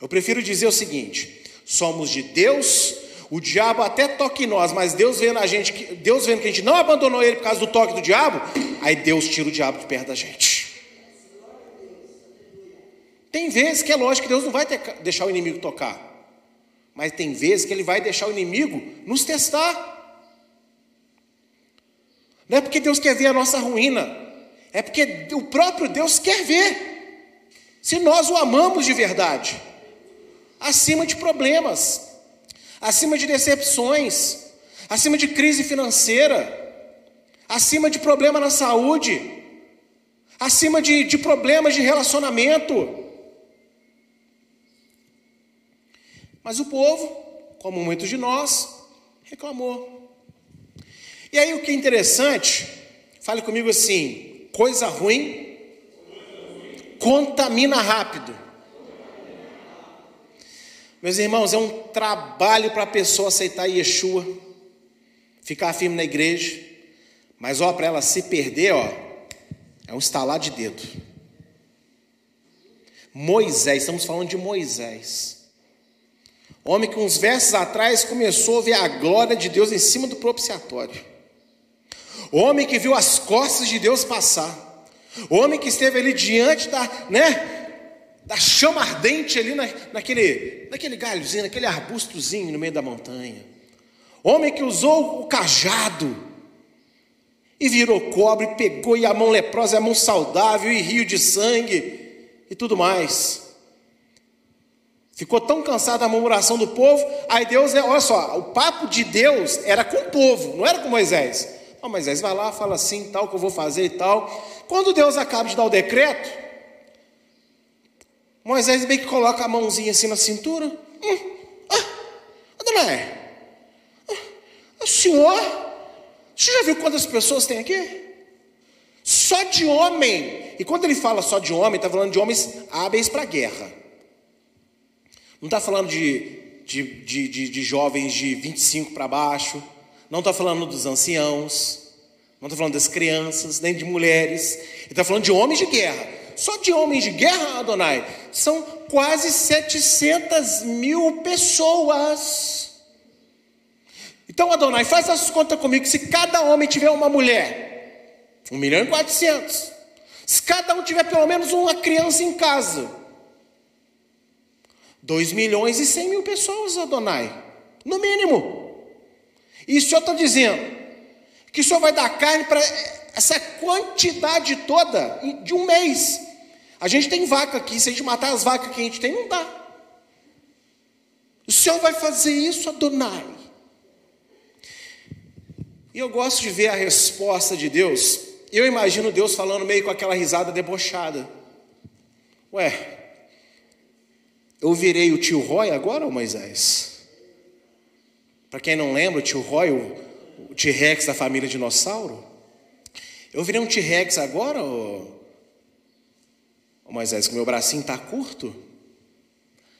Speaker 1: Eu prefiro dizer o seguinte: somos de Deus, o diabo até toca em nós, mas Deus vendo a gente, Deus vendo que a gente não abandonou ele por causa do toque do diabo, aí Deus tira o diabo de perto da gente. Tem vezes que é lógico que Deus não vai ter, deixar o inimigo tocar, mas tem vezes que Ele vai deixar o inimigo nos testar. Não é porque Deus quer ver a nossa ruína, é porque o próprio Deus quer ver se nós o amamos de verdade, acima de problemas, acima de decepções, acima de crise financeira, acima de problema na saúde, acima de, de problemas de relacionamento. Mas o povo, como muitos de nós, reclamou. E aí o que é interessante, fale comigo assim: coisa ruim contamina rápido. Meus irmãos, é um trabalho para a pessoa aceitar Yeshua, ficar firme na igreja, mas ó, para ela se perder, ó, é um estalar de dedo. Moisés, estamos falando de Moisés. Homem que uns versos atrás começou a ver a glória de Deus em cima do propiciatório. Homem que viu as costas de Deus passar. Homem que esteve ali diante da, né, da chama ardente ali na, naquele, naquele galhozinho, naquele arbustozinho no meio da montanha. Homem que usou o cajado. E virou cobre, pegou e a mão leprosa, a mão saudável, e rio de sangue, e tudo mais. Ficou tão cansado da murmuração do povo, aí Deus, é, olha só, o papo de Deus era com o povo, não era com Moisés. Oh, Moisés vai lá, fala assim, tal, que eu vou fazer e tal. Quando Deus acaba de dar o decreto, Moisés bem que coloca a mãozinha assim na cintura. Hum, ah, Adonai, ah, o senhor, já viu quantas pessoas tem aqui? Só de homem. E quando ele fala só de homem, está falando de homens hábeis para a guerra. Não está falando de, de, de, de, de jovens de 25 para baixo. Não está falando dos anciãos. Não está falando das crianças, nem de mulheres. Ele está falando de homens de guerra. Só de homens de guerra, Adonai, são quase 700 mil pessoas. Então, Adonai, faz as contas comigo. Se cada homem tiver uma mulher, 1 milhão e 400. Se cada um tiver pelo menos uma criança em casa, 2 milhões e 100 mil pessoas, Adonai. No mínimo. E o Senhor está dizendo que o Senhor vai dar carne para essa quantidade toda de um mês. A gente tem vaca aqui, se a gente matar as vacas que a gente tem, não dá. O Senhor vai fazer isso, Adonai. E eu gosto de ver a resposta de Deus. Eu imagino Deus falando meio com aquela risada debochada. Ué, eu virei o tio Roy agora, ou Moisés? Para quem não lembra, o tio Roy, o, T-Rex da família dinossauro. Eu virei um T-Rex agora, ou Ô Moisés, que meu bracinho está curto?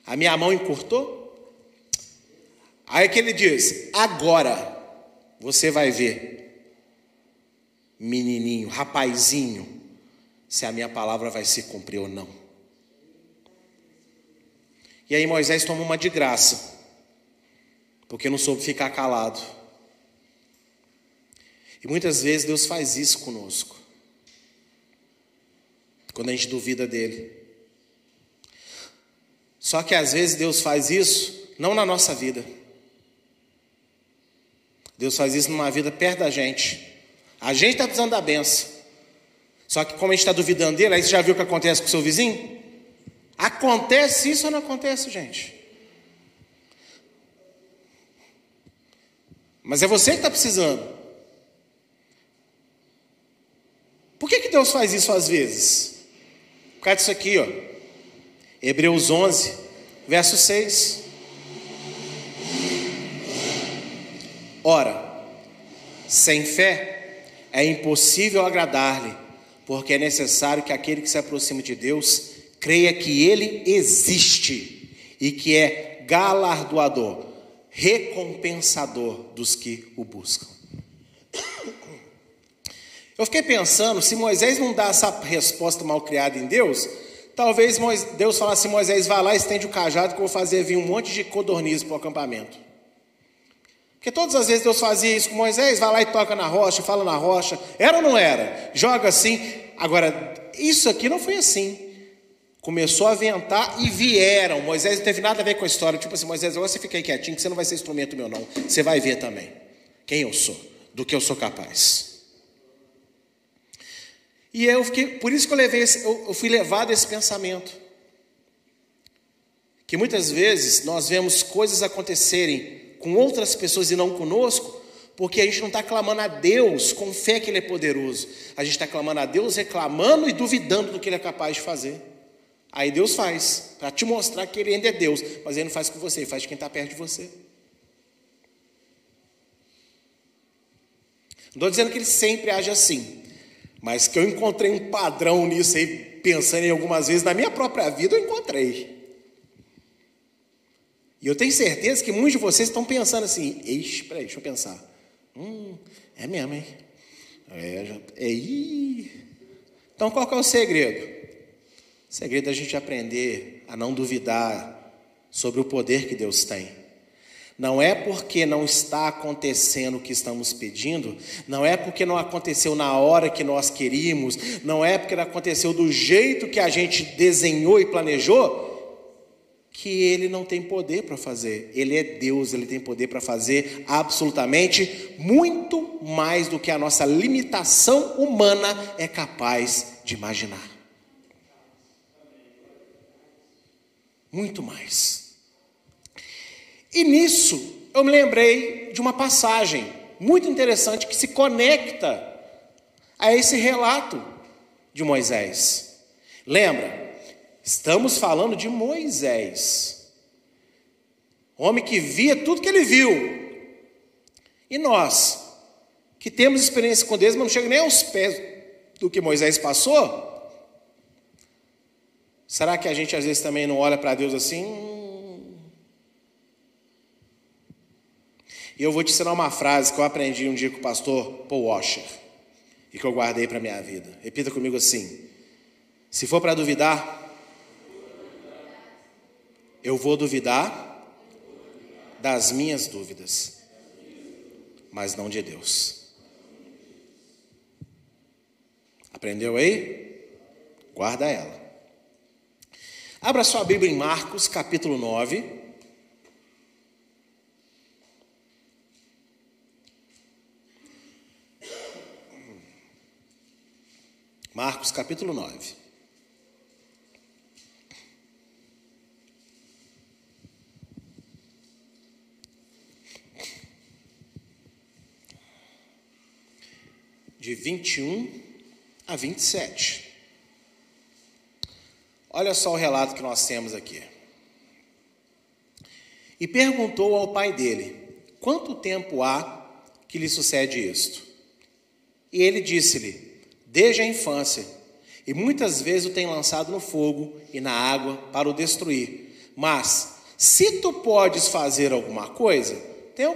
Speaker 1: A minha mão encurtou? Aí que ele diz: agora você vai ver, menininho, rapazinho, se a minha palavra vai se cumprir ou não. E aí Moisés toma uma de graça, porque não soube ficar calado. E muitas vezes Deus faz isso conosco quando a gente duvida dele. Só que às vezes Deus faz isso não na nossa vida. Deus faz isso numa vida perto da gente. A gente está precisando da benção. Só que como a gente está duvidando dele, aí você já viu o que acontece com o seu vizinho? Acontece isso ou não acontece, gente? Mas é você que está precisando. Por que, que Deus faz isso às vezes? Por causa disso aqui, ó. Hebreus 11, verso 6. Ora, sem fé é impossível agradar-lhe, porque é necessário que aquele que se aproxima de Deus creia que ele existe e que é galardoador, recompensador dos que o buscam. Eu fiquei pensando, se Moisés não dá essa resposta mal criada em Deus, talvez Deus falasse: Moisés, vai lá, estende o cajado, que eu vou fazer vir um monte de codornizes para o acampamento. Porque todas as vezes Deus fazia isso com Moisés, vai lá e toca na rocha, fala na rocha. Era ou não era? Joga assim. Agora, isso aqui não foi assim. Começou a ventar e vieram. Moisés não teve nada a ver com a história. Tipo assim, Moisés, agora você fica aí quietinho, que você não vai ser instrumento meu, não. Você vai ver também quem eu sou, do que eu sou capaz. E eu fiquei, por isso que eu, levei esse, eu fui levado a esse pensamento. Que muitas vezes nós vemos coisas acontecerem com outras pessoas e não conosco, porque a gente não está clamando a Deus com fé que Ele é poderoso. A gente está clamando a Deus reclamando e duvidando do que Ele é capaz de fazer. Aí Deus faz, para te mostrar que Ele ainda é Deus, mas Ele não faz com você, Ele faz com quem está perto de você. Não estou dizendo que Ele sempre age assim, mas que eu encontrei um padrão nisso aí, pensando em algumas vezes, na minha própria vida eu encontrei. E eu tenho certeza que muitos de vocês estão pensando assim, Eixe, peraí, deixa eu pensar. Hum, é mesmo, hein? É, já, é, então qual é o segredo? O segredo é a gente aprender a não duvidar sobre o poder que Deus tem. Não é porque não está acontecendo o que estamos pedindo, não é porque não aconteceu na hora que nós queríamos, não é porque não aconteceu do jeito que a gente desenhou e planejou, que ele não tem poder para fazer. Ele é Deus, ele tem poder para fazer absolutamente muito mais do que a nossa limitação humana é capaz de imaginar. Muito mais. E nisso eu me lembrei de uma passagem muito interessante que se conecta a esse relato de Moisés. Lembra? Estamos falando de Moisés, homem que via tudo que ele viu. E nós, que temos experiência com Deus, mas não chega nem aos pés do que Moisés passou, será que a gente às vezes também não olha para Deus assim? E eu vou te ensinar uma frase que eu aprendi um dia com o pastor Paul Washer e que eu guardei para minha vida. Repita comigo assim: se for para duvidar, eu vou duvidar das minhas dúvidas, mas não de Deus. Aprendeu aí? Guarda ela. Abra sua Bíblia em Marcos, capítulo 9. Marcos capítulo 9. De 21 a 27. Olha só o relato que nós temos aqui. E perguntou ao pai dele: Quanto tempo há que lhe sucede isto? E ele disse-lhe: desde a infância, e muitas vezes o tem lançado no fogo e na água para o destruir. Mas, se tu podes fazer alguma coisa, tem,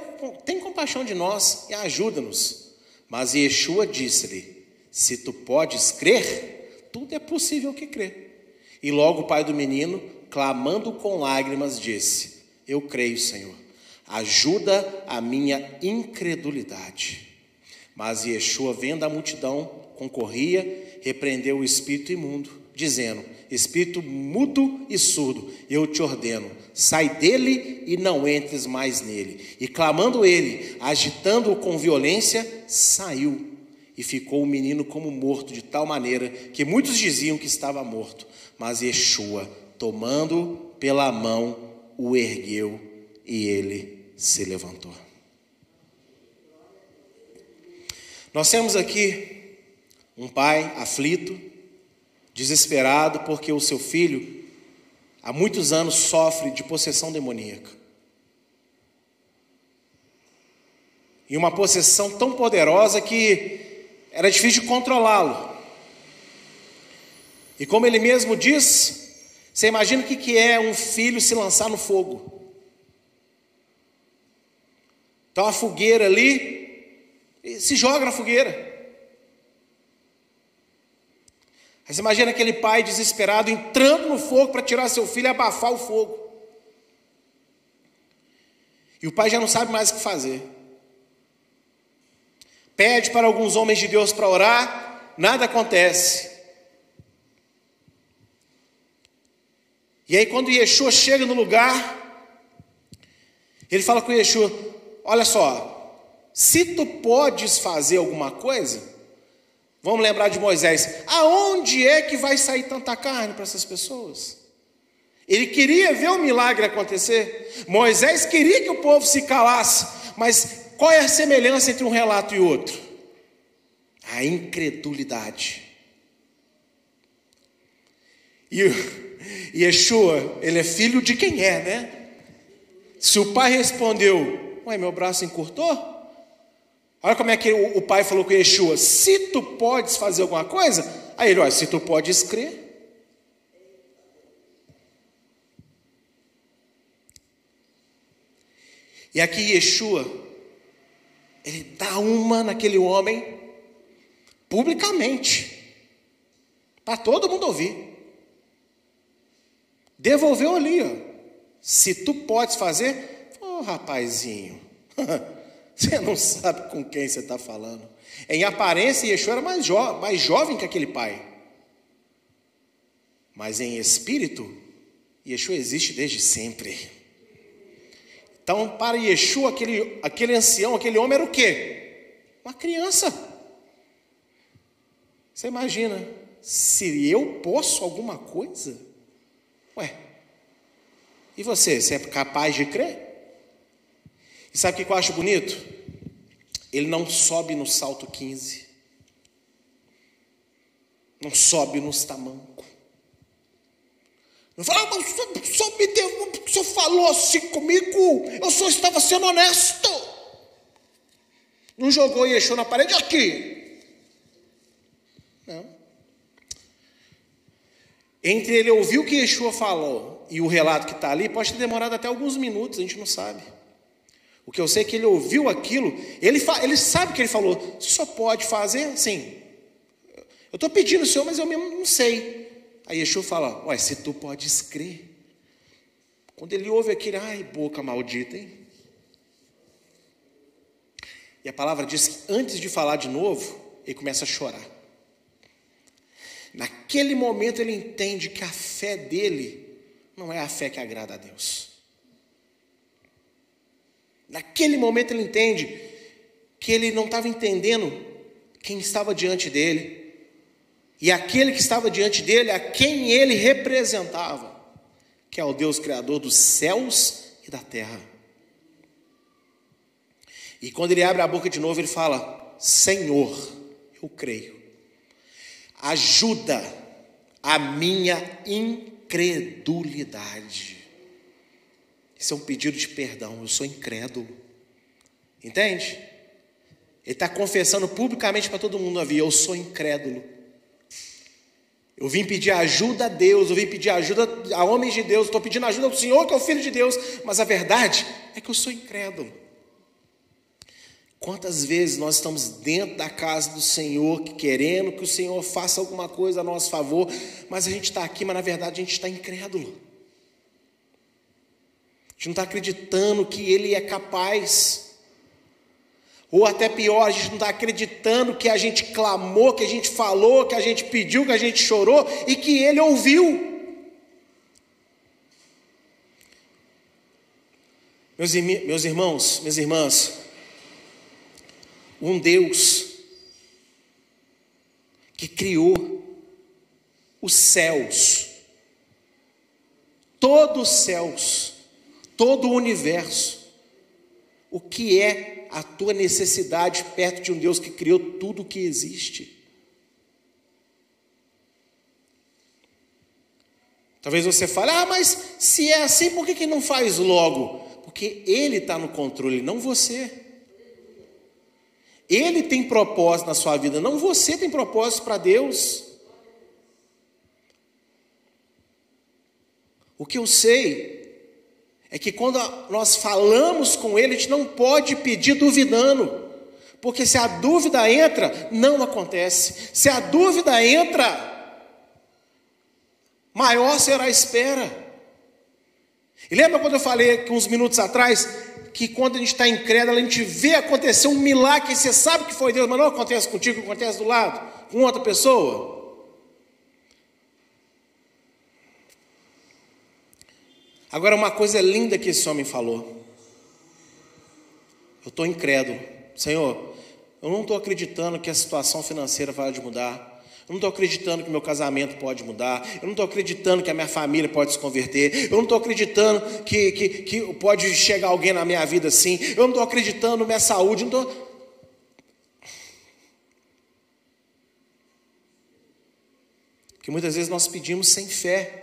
Speaker 1: tem compaixão de nós e ajuda-nos. Mas Yeshua disse-lhe: Se tu podes crer, tudo é possível que crê. E logo o pai do menino, clamando com lágrimas, disse: Eu creio, Senhor, ajuda a minha incredulidade. Mas Yeshua, vendo a multidão, concorria, repreendeu o espírito imundo, dizendo: Espírito mudo e surdo, eu te ordeno, sai dele e não entres mais nele. E clamando ele, agitando-o com violência, saiu. E ficou o menino como morto, de tal maneira que muitos diziam que estava morto. Mas Yeshua, tomando pela mão, o ergueu e ele se levantou. Nós temos aqui um pai aflito, desesperado, porque o seu filho há muitos anos sofre de possessão demoníaca. E uma possessão tão poderosa que era difícil de controlá-lo. E como ele mesmo diz, você imagina o que é um filho se lançar no fogo. Então a fogueira ali, se joga na fogueira. Você imagina aquele pai desesperado entrando no fogo para tirar seu filho e abafar o fogo. E o pai já não sabe mais o que fazer. Pede para alguns homens de Deus para orar, nada acontece. E aí, quando Yeshua chega no lugar, ele fala com Yeshua: Olha só, se tu podes fazer alguma coisa, Vamos lembrar de Moisés. Aonde é que vai sair tanta carne para essas pessoas? Ele queria ver o milagre acontecer. Moisés queria que o povo se calasse. Mas qual é a semelhança entre um relato e outro? A incredulidade. E Yeshua, ele é filho de quem é, né? Se o pai respondeu, ué, meu braço encurtou? Olha como é que o, pai falou com Yeshua: se tu podes fazer alguma coisa, aí ele, olha, se tu podes crer. E aqui Yeshua, ele dá uma naquele homem, publicamente, para todo mundo ouvir. Devolveu ali, ó. Se tu podes fazer, ô oh, rapazinho. *laughs* Você não sabe com quem você está falando. Em aparência, Yeshua era mais, jo mais jovem que aquele pai. Mas em espírito, Yeshua existe desde sempre. Então, para Yeshua, aquele, aquele ancião, aquele homem era o quê? Uma criança. Você imagina, se eu posso alguma coisa? Ué, e você, você é capaz de crer? E sabe o que eu acho bonito? Ele não sobe no salto 15, não sobe nos tamancos. Não fala, mas o senhor, o senhor me deu, o senhor falou assim comigo, eu só estava sendo honesto. Não jogou Yeshua na parede aqui. Não. Entre ele ouvir o que Yeshua falou e o relato que está ali, pode ter demorado até alguns minutos, a gente não sabe. O que eu sei é que ele ouviu aquilo, ele, ele sabe que ele falou, só pode fazer sim. Eu estou pedindo o Senhor, mas eu mesmo não sei. Aí Yeshua fala: Ué, se tu podes crer. Quando ele ouve aquele, ai, boca maldita, hein? E a palavra diz que antes de falar de novo, ele começa a chorar. Naquele momento ele entende que a fé dele não é a fé que agrada a Deus. Naquele momento ele entende que ele não estava entendendo quem estava diante dele, e aquele que estava diante dele, a quem ele representava, que é o Deus Criador dos céus e da terra. E quando ele abre a boca de novo, ele fala: Senhor, eu creio, ajuda a minha incredulidade. Isso é um pedido de perdão, eu sou incrédulo. Entende? Ele está confessando publicamente para todo mundo eu sou incrédulo. Eu vim pedir ajuda a Deus, eu vim pedir ajuda a homens de Deus, estou pedindo ajuda ao Senhor, que é o Filho de Deus, mas a verdade é que eu sou incrédulo. Quantas vezes nós estamos dentro da casa do Senhor, querendo que o Senhor faça alguma coisa a nosso favor, mas a gente está aqui, mas na verdade a gente está incrédulo. A gente não está acreditando que Ele é capaz. Ou até pior, a gente não está acreditando que a gente clamou, que a gente falou, que a gente pediu, que a gente chorou e que Ele ouviu. Meus, meus irmãos, minhas irmãs, um Deus que criou os céus, todos os céus, todo o universo, o que é a tua necessidade perto de um Deus que criou tudo o que existe. Talvez você fale, ah, mas se é assim, por que, que não faz logo? Porque Ele está no controle, não você. Ele tem propósito na sua vida, não você tem propósito para Deus. O que eu sei é que quando nós falamos com Ele, a gente não pode pedir duvidando, porque se a dúvida entra, não acontece. Se a dúvida entra, maior será a espera. E lembra quando eu falei uns minutos atrás que quando a gente está incrédulo, a gente vê acontecer um milagre, você sabe que foi Deus, mas não acontece contigo, acontece do lado, com outra pessoa? Agora, uma coisa linda que esse homem falou. Eu estou incrédulo. Senhor, eu não estou acreditando que a situação financeira vai mudar. Eu não estou acreditando que meu casamento pode mudar. Eu não estou acreditando que a minha família pode se converter. Eu não estou acreditando que, que, que pode chegar alguém na minha vida assim. Eu não estou acreditando na minha saúde. Eu não estou. Que muitas vezes nós pedimos sem fé.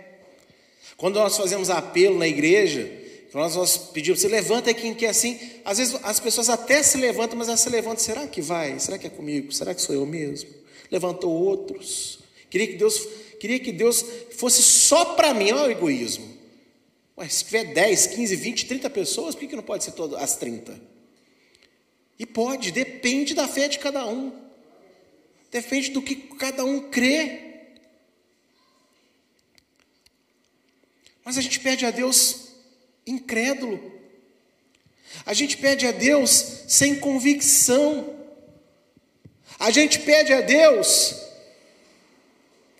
Speaker 1: Quando nós fazemos apelo na igreja, nós, nós pedimos, você levanta quem quer assim, às vezes as pessoas até se levantam, mas elas se levantam, será que vai? Será que é comigo? Será que sou eu mesmo? Levantou outros. Queria que Deus, queria que Deus fosse só para mim, olha o egoísmo. Ué, se tiver 10, 15, 20, 30 pessoas, por que não pode ser todas as 30? E pode, depende da fé de cada um. Depende do que cada um crê. Mas a gente pede a Deus incrédulo. A gente pede a Deus sem convicção. A gente pede a Deus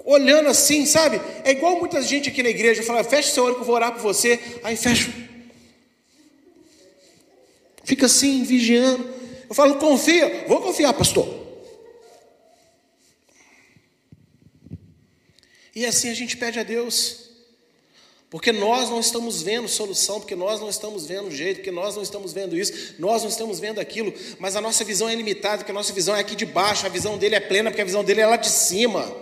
Speaker 1: olhando assim, sabe? É igual muita gente aqui na igreja fala: fecha seu olho que eu vou orar por você. Aí fecha. Fica assim, vigiando. Eu falo: confia. Vou confiar, pastor. E assim a gente pede a Deus. Porque nós não estamos vendo solução, porque nós não estamos vendo jeito, porque nós não estamos vendo isso, nós não estamos vendo aquilo, mas a nossa visão é limitada, porque a nossa visão é aqui de baixo, a visão dele é plena, porque a visão dele é lá de cima.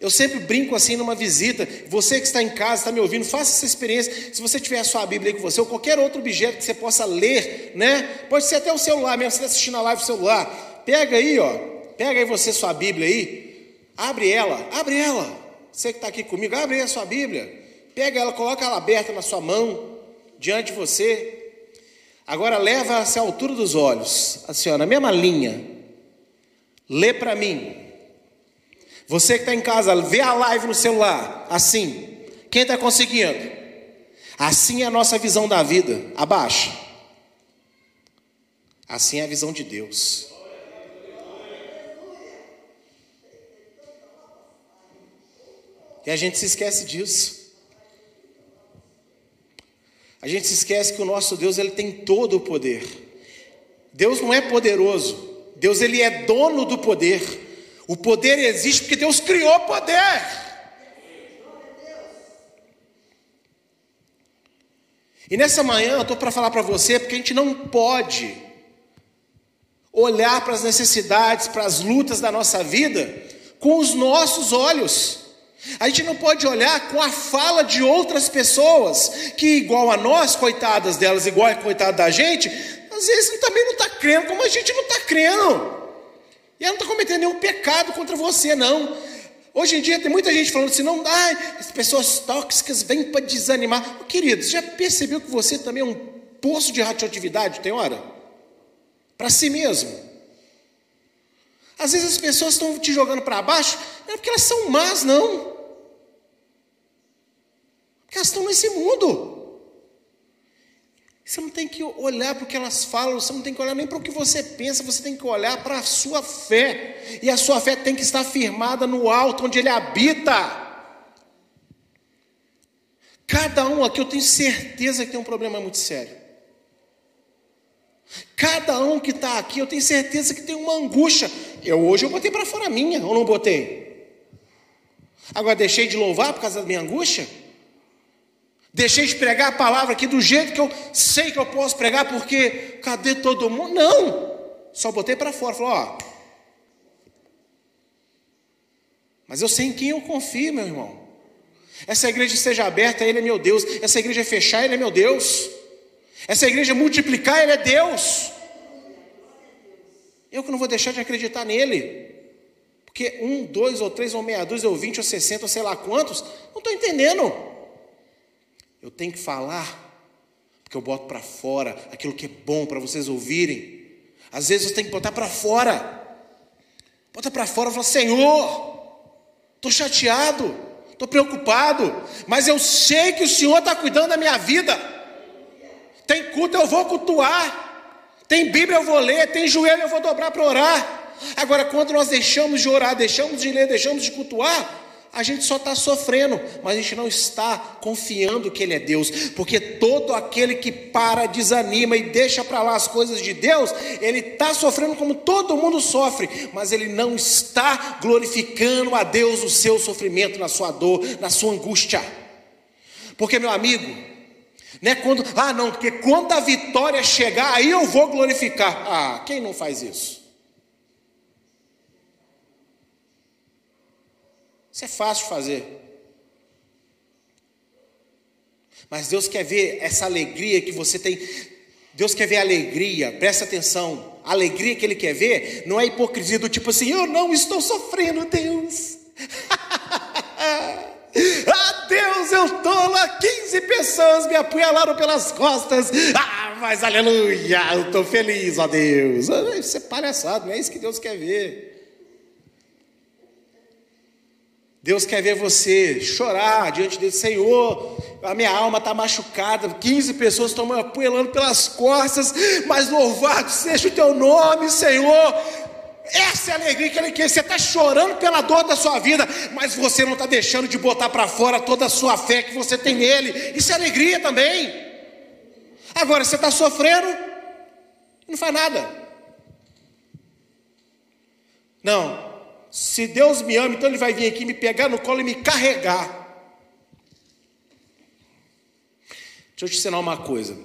Speaker 1: Eu sempre brinco assim numa visita. Você que está em casa, está me ouvindo, faça essa experiência. Se você tiver a sua Bíblia aí com você, ou qualquer outro objeto que você possa ler, né? Pode ser até o celular mesmo, você está assistindo a live no celular. Pega aí, ó. Pega aí você sua Bíblia aí. Abre ela, abre ela. Você que está aqui comigo, abre a sua Bíblia. Pega ela, coloca ela aberta na sua mão, diante de você. Agora leva a altura dos olhos, assim, ó, na mesma linha. Lê para mim. Você que está em casa, vê a live no celular, assim. Quem está conseguindo? Assim é a nossa visão da vida. Abaixa. Assim é a visão de Deus. E a gente se esquece disso. A gente se esquece que o nosso Deus ele tem todo o poder. Deus não é poderoso. Deus ele é dono do poder. O poder existe porque Deus criou poder. E nessa manhã eu estou para falar para você, porque a gente não pode olhar para as necessidades, para as lutas da nossa vida com os nossos olhos. A gente não pode olhar com a fala de outras pessoas, que igual a nós, coitadas delas, igual a coitada da gente, às vezes também não está crendo como a gente não está crendo. E ela não está cometendo nenhum pecado contra você, não. Hoje em dia tem muita gente falando assim, não dá, as pessoas tóxicas vêm para desanimar. Oh, querido, você já percebeu que você também é um poço de radioatividade, tem hora? Para si mesmo. Às vezes as pessoas estão te jogando para baixo, não é porque elas são más, não. Elas estão nesse mundo. Você não tem que olhar para o que elas falam, você não tem que olhar nem para o que você pensa, você tem que olhar para a sua fé. E a sua fé tem que estar firmada no alto, onde Ele habita. Cada um aqui eu tenho certeza que tem um problema muito sério. Cada um que está aqui, eu tenho certeza que tem uma angústia. Eu hoje eu botei para fora a minha, ou não botei? Agora deixei de louvar por causa da minha angústia? Deixei de pregar a palavra aqui do jeito que eu sei que eu posso pregar, porque cadê todo mundo? Não! Só botei para fora, falou, ó. Mas eu sei em quem eu confio, meu irmão. Essa igreja seja aberta, Ele é meu Deus. Essa igreja fechar, Ele é meu Deus. Essa igreja multiplicar, Ele é Deus. Eu que não vou deixar de acreditar nele. Porque um, dois ou três ou meia dúzia ou vinte ou sessenta ou sei lá quantos, não estou entendendo. Eu tenho que falar, porque eu boto para fora aquilo que é bom para vocês ouvirem. Às vezes você tem que botar para fora. Bota para fora e fala: Senhor, estou chateado, estou preocupado, mas eu sei que o Senhor está cuidando da minha vida. Tem culto, eu vou cultuar. Tem Bíblia, eu vou ler. Tem joelho, eu vou dobrar para orar. Agora, quando nós deixamos de orar, deixamos de ler, deixamos de cultuar, a gente só está sofrendo, mas a gente não está confiando que Ele é Deus, porque todo aquele que para, desanima e deixa para lá as coisas de Deus, ele está sofrendo como todo mundo sofre, mas ele não está glorificando a Deus o seu sofrimento, na sua dor, na sua angústia. Porque, meu amigo, né, quando, ah, não, porque quando a vitória chegar, aí eu vou glorificar. Ah, quem não faz isso? Isso é fácil de fazer. Mas Deus quer ver essa alegria que você tem. Deus quer ver alegria, presta atenção. A alegria que Ele quer ver não é hipocrisia do tipo assim, eu não estou sofrendo, Deus. *laughs* ah, Deus, eu estou lá, 15 pessoas me apunhalaram pelas costas. Ah, mas aleluia, eu estou feliz, ó Deus. Ah, isso é palhaçado, não é isso que Deus quer ver. Deus quer ver você chorar diante dele, Senhor, a minha alma está machucada, 15 pessoas estão me apoiando pelas costas, mas louvado seja o teu nome, Senhor. Essa é a alegria que ele quer. Você está chorando pela dor da sua vida, mas você não está deixando de botar para fora toda a sua fé que você tem nele. Isso é alegria também. Agora você está sofrendo, não faz nada. Não. Se Deus me ama, então Ele vai vir aqui me pegar no colo e me carregar. Deixa eu te ensinar uma coisa.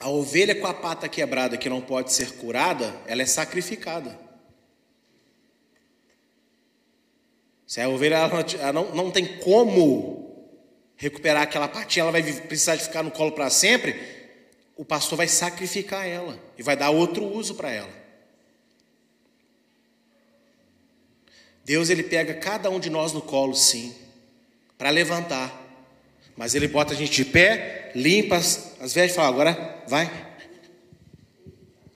Speaker 1: A ovelha com a pata quebrada que não pode ser curada, ela é sacrificada. Se a ovelha ela não, não tem como recuperar aquela patinha, ela vai precisar de ficar no colo para sempre, o pastor vai sacrificar ela e vai dar outro uso para ela. Deus ele pega cada um de nós no colo, sim, para levantar, mas ele bota a gente de pé, limpa as, as e fala: agora vai.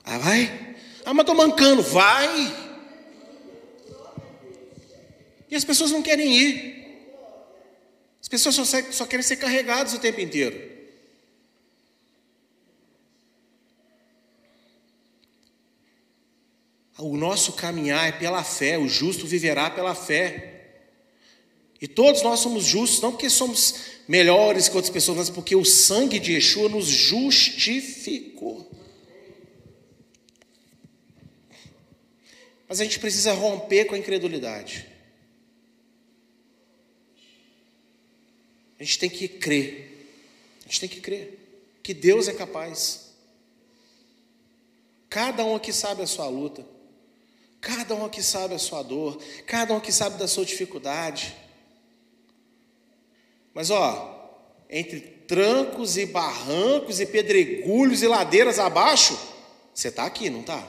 Speaker 1: Ah, vai? Ah, mas estou mancando, vai. E as pessoas não querem ir. As pessoas só, só querem ser carregadas o tempo inteiro. O nosso caminhar é pela fé, o justo viverá pela fé. E todos nós somos justos, não porque somos melhores que outras pessoas, mas porque o sangue de Yeshua nos justificou. Mas a gente precisa romper com a incredulidade. A gente tem que crer. A gente tem que crer que Deus é capaz. Cada um aqui sabe a sua luta. Cada um aqui sabe a sua dor. Cada um aqui sabe da sua dificuldade. Mas ó, entre trancos e barrancos e pedregulhos e ladeiras abaixo, você está aqui, não está?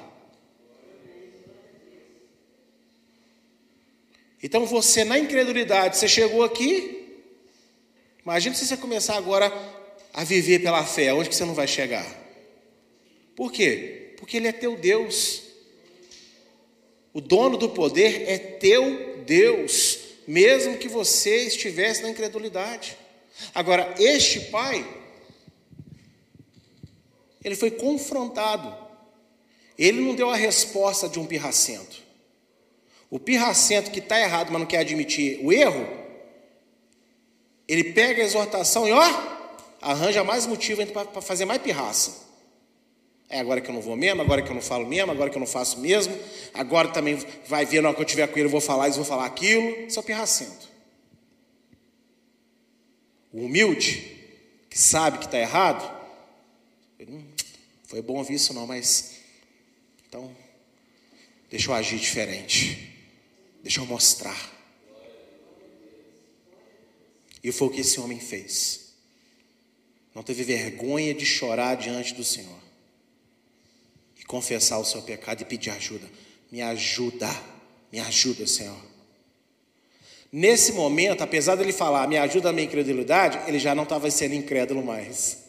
Speaker 1: Então você, na incredulidade, você chegou aqui, Imagina se você começar agora a viver pela fé, onde que você não vai chegar? Por quê? Porque Ele é teu Deus. O dono do poder é teu Deus, mesmo que você estivesse na incredulidade. Agora, este pai, ele foi confrontado. Ele não deu a resposta de um pirracento. O pirracento que está errado, mas não quer admitir o erro, ele pega a exortação e ó, arranja mais motivo para fazer mais pirraça. É agora que eu não vou mesmo, agora que eu não falo mesmo, agora que eu não faço mesmo, agora também vai ver na hora que eu tiver com ele, eu vou falar isso, vou falar aquilo. É o pirracento. O humilde, que sabe que está errado, hum, foi bom ouvir isso não, mas então deixa eu agir diferente. Deixa eu mostrar. E foi o que esse homem fez. Não teve vergonha de chorar diante do Senhor. E confessar o seu pecado e pedir ajuda. Me ajuda, me ajuda, Senhor. Nesse momento, apesar dele falar, me ajuda a minha incredulidade, ele já não estava sendo incrédulo mais.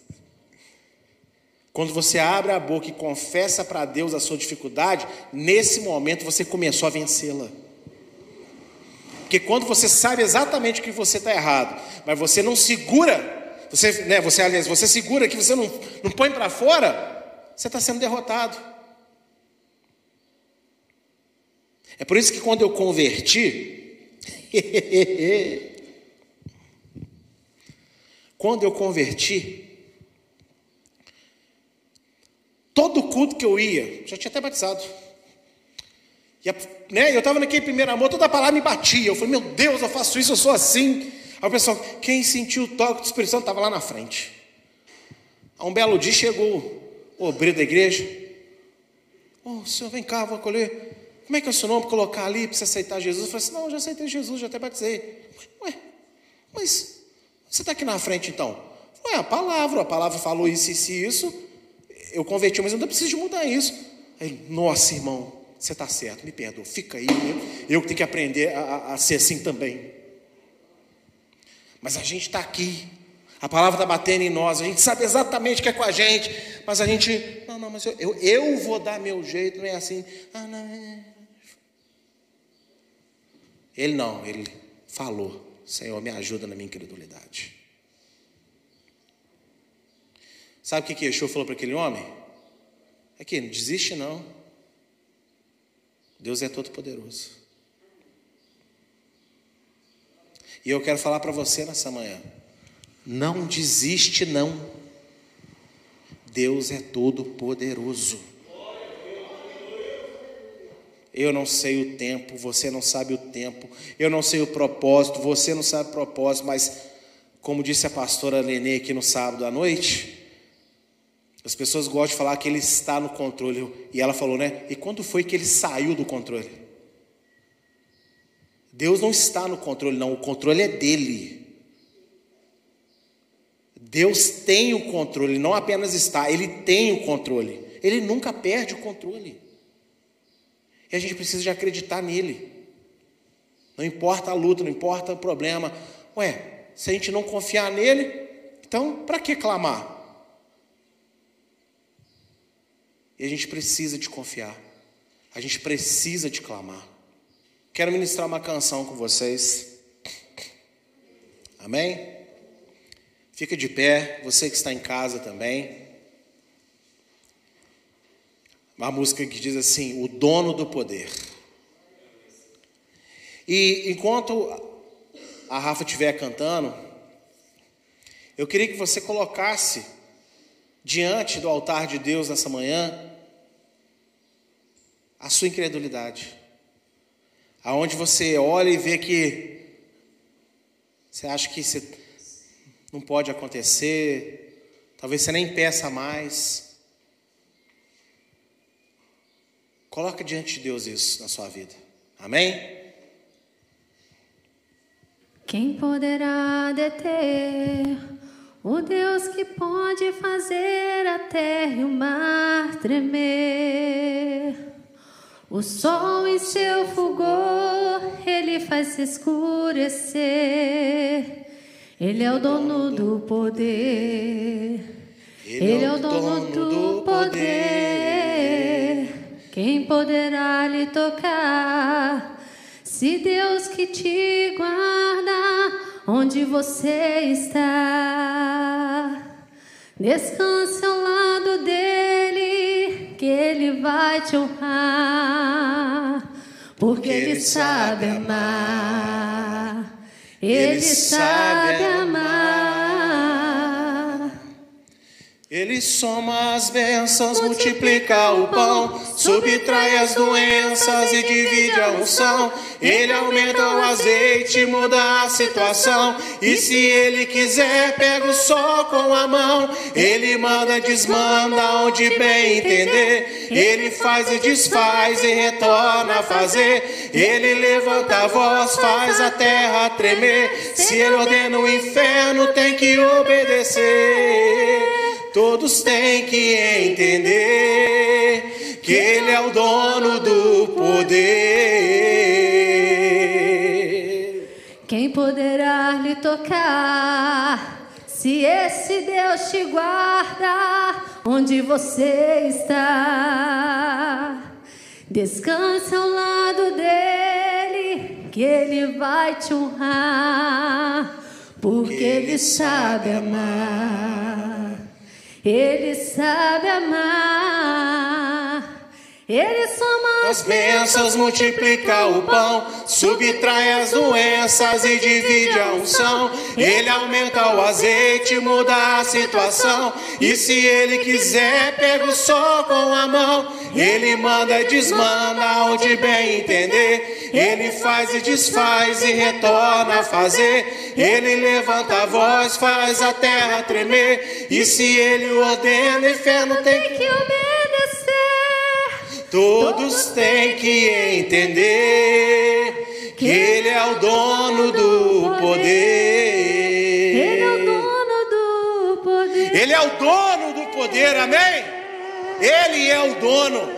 Speaker 1: Quando você abre a boca e confessa para Deus a sua dificuldade, nesse momento você começou a vencê-la. Porque quando você sabe exatamente que você está errado, mas você não segura, você, né, você, aliás, você segura que você não, não põe para fora, você está sendo derrotado. É por isso que quando eu converti, *laughs* quando eu converti, todo culto que eu ia, já tinha até batizado. E a, né, eu estava naquele primeiro amor, toda palavra me batia. Eu falei, meu Deus, eu faço isso, eu sou assim. Aí o pessoal, quem sentiu o toque do Espírito Santo estava lá na frente. A um belo dia chegou obreiro da igreja. Oh, senhor, vem cá, vou acolher. Como é que é o seu nome? Colocar ali para você aceitar Jesus. Eu falei assim: não, eu já aceitei Jesus, já até batizei. Ué, mas você está aqui na frente então? Ué, a palavra, a palavra falou isso, isso e isso. Eu converti, mas eu não preciso de mudar isso. Aí, nossa, irmão, você está certo, me perdoa, fica aí, eu, eu que tenho que aprender a, a ser assim também. Mas a gente está aqui, a palavra está batendo em nós, a gente sabe exatamente o que é com a gente, mas a gente, não, não, mas eu, eu, eu vou dar meu jeito, não é assim. Ah, não. É. Ele não, ele falou, Senhor, me ajuda na minha incredulidade. Sabe o que que Yeshua falou para aquele homem? É que não desiste não. Deus é todo poderoso. E eu quero falar para você nessa manhã. Não desiste não. Deus é todo poderoso. Eu não sei o tempo, você não sabe o tempo. Eu não sei o propósito, você não sabe o propósito, mas como disse a pastora Lenê aqui no sábado à noite, as pessoas gostam de falar que ele está no controle. E ela falou, né? E quando foi que ele saiu do controle? Deus não está no controle, não. O controle é dele. Deus tem o controle, não apenas está, ele tem o controle. Ele nunca perde o controle. E a gente precisa de acreditar nele. Não importa a luta, não importa o problema. Ué, se a gente não confiar nele, então para que clamar? E a gente precisa de confiar. A gente precisa de clamar. Quero ministrar uma canção com vocês. Amém? Fica de pé, você que está em casa também. Uma música que diz assim: O dono do poder. E enquanto a Rafa estiver cantando, eu queria que você colocasse diante do altar de Deus nessa manhã a sua incredulidade. Aonde você olha e vê que você acha que você não pode acontecer, talvez você nem peça mais. Coloca diante de Deus isso na sua vida. Amém?
Speaker 2: Quem poderá deter o Deus que pode fazer a terra e o mar tremer? O sol em seu fulgor, ele faz escurecer. Ele é o dono do poder. Ele é o dono do poder. Quem poderá lhe tocar? Se Deus que te guarda, onde você está, descanse ao lado dele, que ele vai te honrar, porque ele sabe amar, ele sabe amar.
Speaker 1: Ele soma as bênçãos, multiplica o pão, subtrai as doenças e divide a unção. Ele aumenta o azeite, muda a situação. E se ele quiser, pega o sol com a mão. Ele manda, desmanda onde bem entender. Ele faz e desfaz e retorna a fazer. Ele levanta a voz, faz a terra tremer. Se ele ordena o inferno, tem que obedecer. Todos têm que entender que Ele é o dono do poder.
Speaker 2: Quem poderá lhe tocar? Se esse Deus te guarda, onde você está? Descansa ao lado dele, que ele vai te honrar, porque ele sabe amar. Ele sabe amar. Ele soma
Speaker 1: as bênçãos, multiplica o pão, subtrai as doenças e divide a unção. Ele aumenta o azeite, muda a situação. E se ele quiser, pega o sol com a mão. Ele manda e desmanda onde bem entender. Ele faz e desfaz e retorna a fazer. Ele levanta a voz, faz a terra tremer. E se ele ordena, o inferno tem
Speaker 2: que obedecer.
Speaker 1: Todos têm que entender que Ele é o dono do poder.
Speaker 2: Ele é o dono do poder.
Speaker 1: Ele é o dono do poder, amém? Ele é o dono.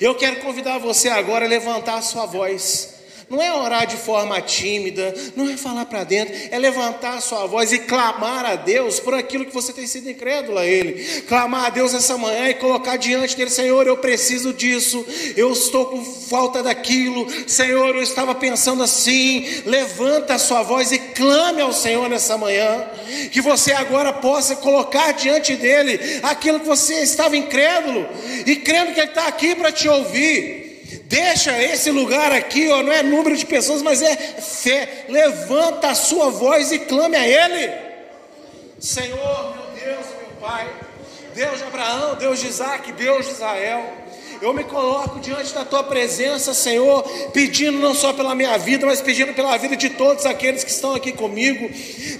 Speaker 1: Eu quero convidar você agora a levantar a sua voz. Não é orar de forma tímida, não é falar para dentro, é levantar a sua voz e clamar a Deus por aquilo que você tem sido incrédulo a Ele. Clamar a Deus essa manhã e colocar diante dele: Senhor, eu preciso disso, eu estou com falta daquilo, Senhor, eu estava pensando assim. Levanta a sua voz e clame ao Senhor nessa manhã, que você agora possa colocar diante dele aquilo que você estava incrédulo e crendo que Ele está aqui para te ouvir. Deixa esse lugar aqui, ó, não é número de pessoas, mas é fé. Levanta a sua voz e clame a Ele. Senhor, meu Deus, meu Pai, Deus de Abraão, Deus de Isaac, Deus de Israel. Eu me coloco diante da tua presença, Senhor, pedindo não só pela minha vida, mas pedindo pela vida de todos aqueles que estão aqui comigo.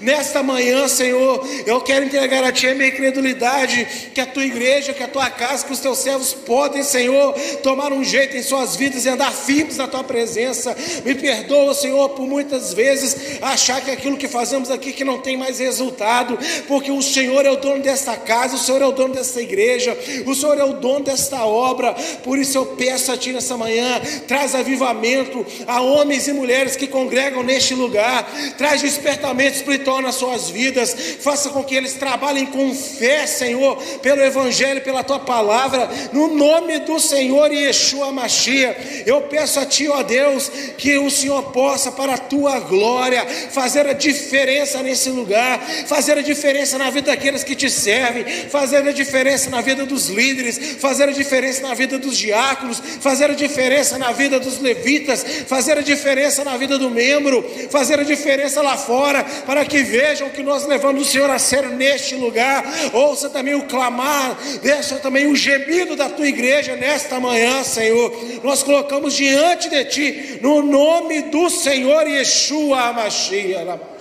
Speaker 1: Nesta manhã, Senhor, eu quero entregar a Ti a minha incredulidade, que a tua igreja, que a tua casa, que os teus servos podem, Senhor, tomar um jeito em suas vidas e andar firmes na tua presença. Me perdoa, Senhor, por muitas vezes achar que aquilo que fazemos aqui que não tem mais resultado, porque o Senhor é o dono desta casa, o Senhor é o dono desta igreja, o Senhor é o dono desta obra. Por isso eu peço a Ti nessa manhã, traz avivamento a homens e mulheres que congregam neste lugar, traz despertamento espiritual nas suas vidas, faça com que eles trabalhem com fé, Senhor, pelo Evangelho, pela Tua palavra, no nome do Senhor Yeshua Machia. Eu peço a Ti, ó Deus, que o Senhor possa, para a Tua glória, fazer a diferença nesse lugar, fazer a diferença na vida daqueles que te servem, fazer a diferença na vida dos líderes, fazer a diferença na vida dos diáconos, fazer a diferença na vida dos levitas, fazer a diferença na vida do membro, fazer a diferença lá fora, para que vejam que nós levamos o Senhor a sério neste lugar. Ouça também o clamar, deixa também o gemido da tua igreja nesta manhã, Senhor. Nós colocamos diante de ti, no nome do Senhor Yeshua Mashiach.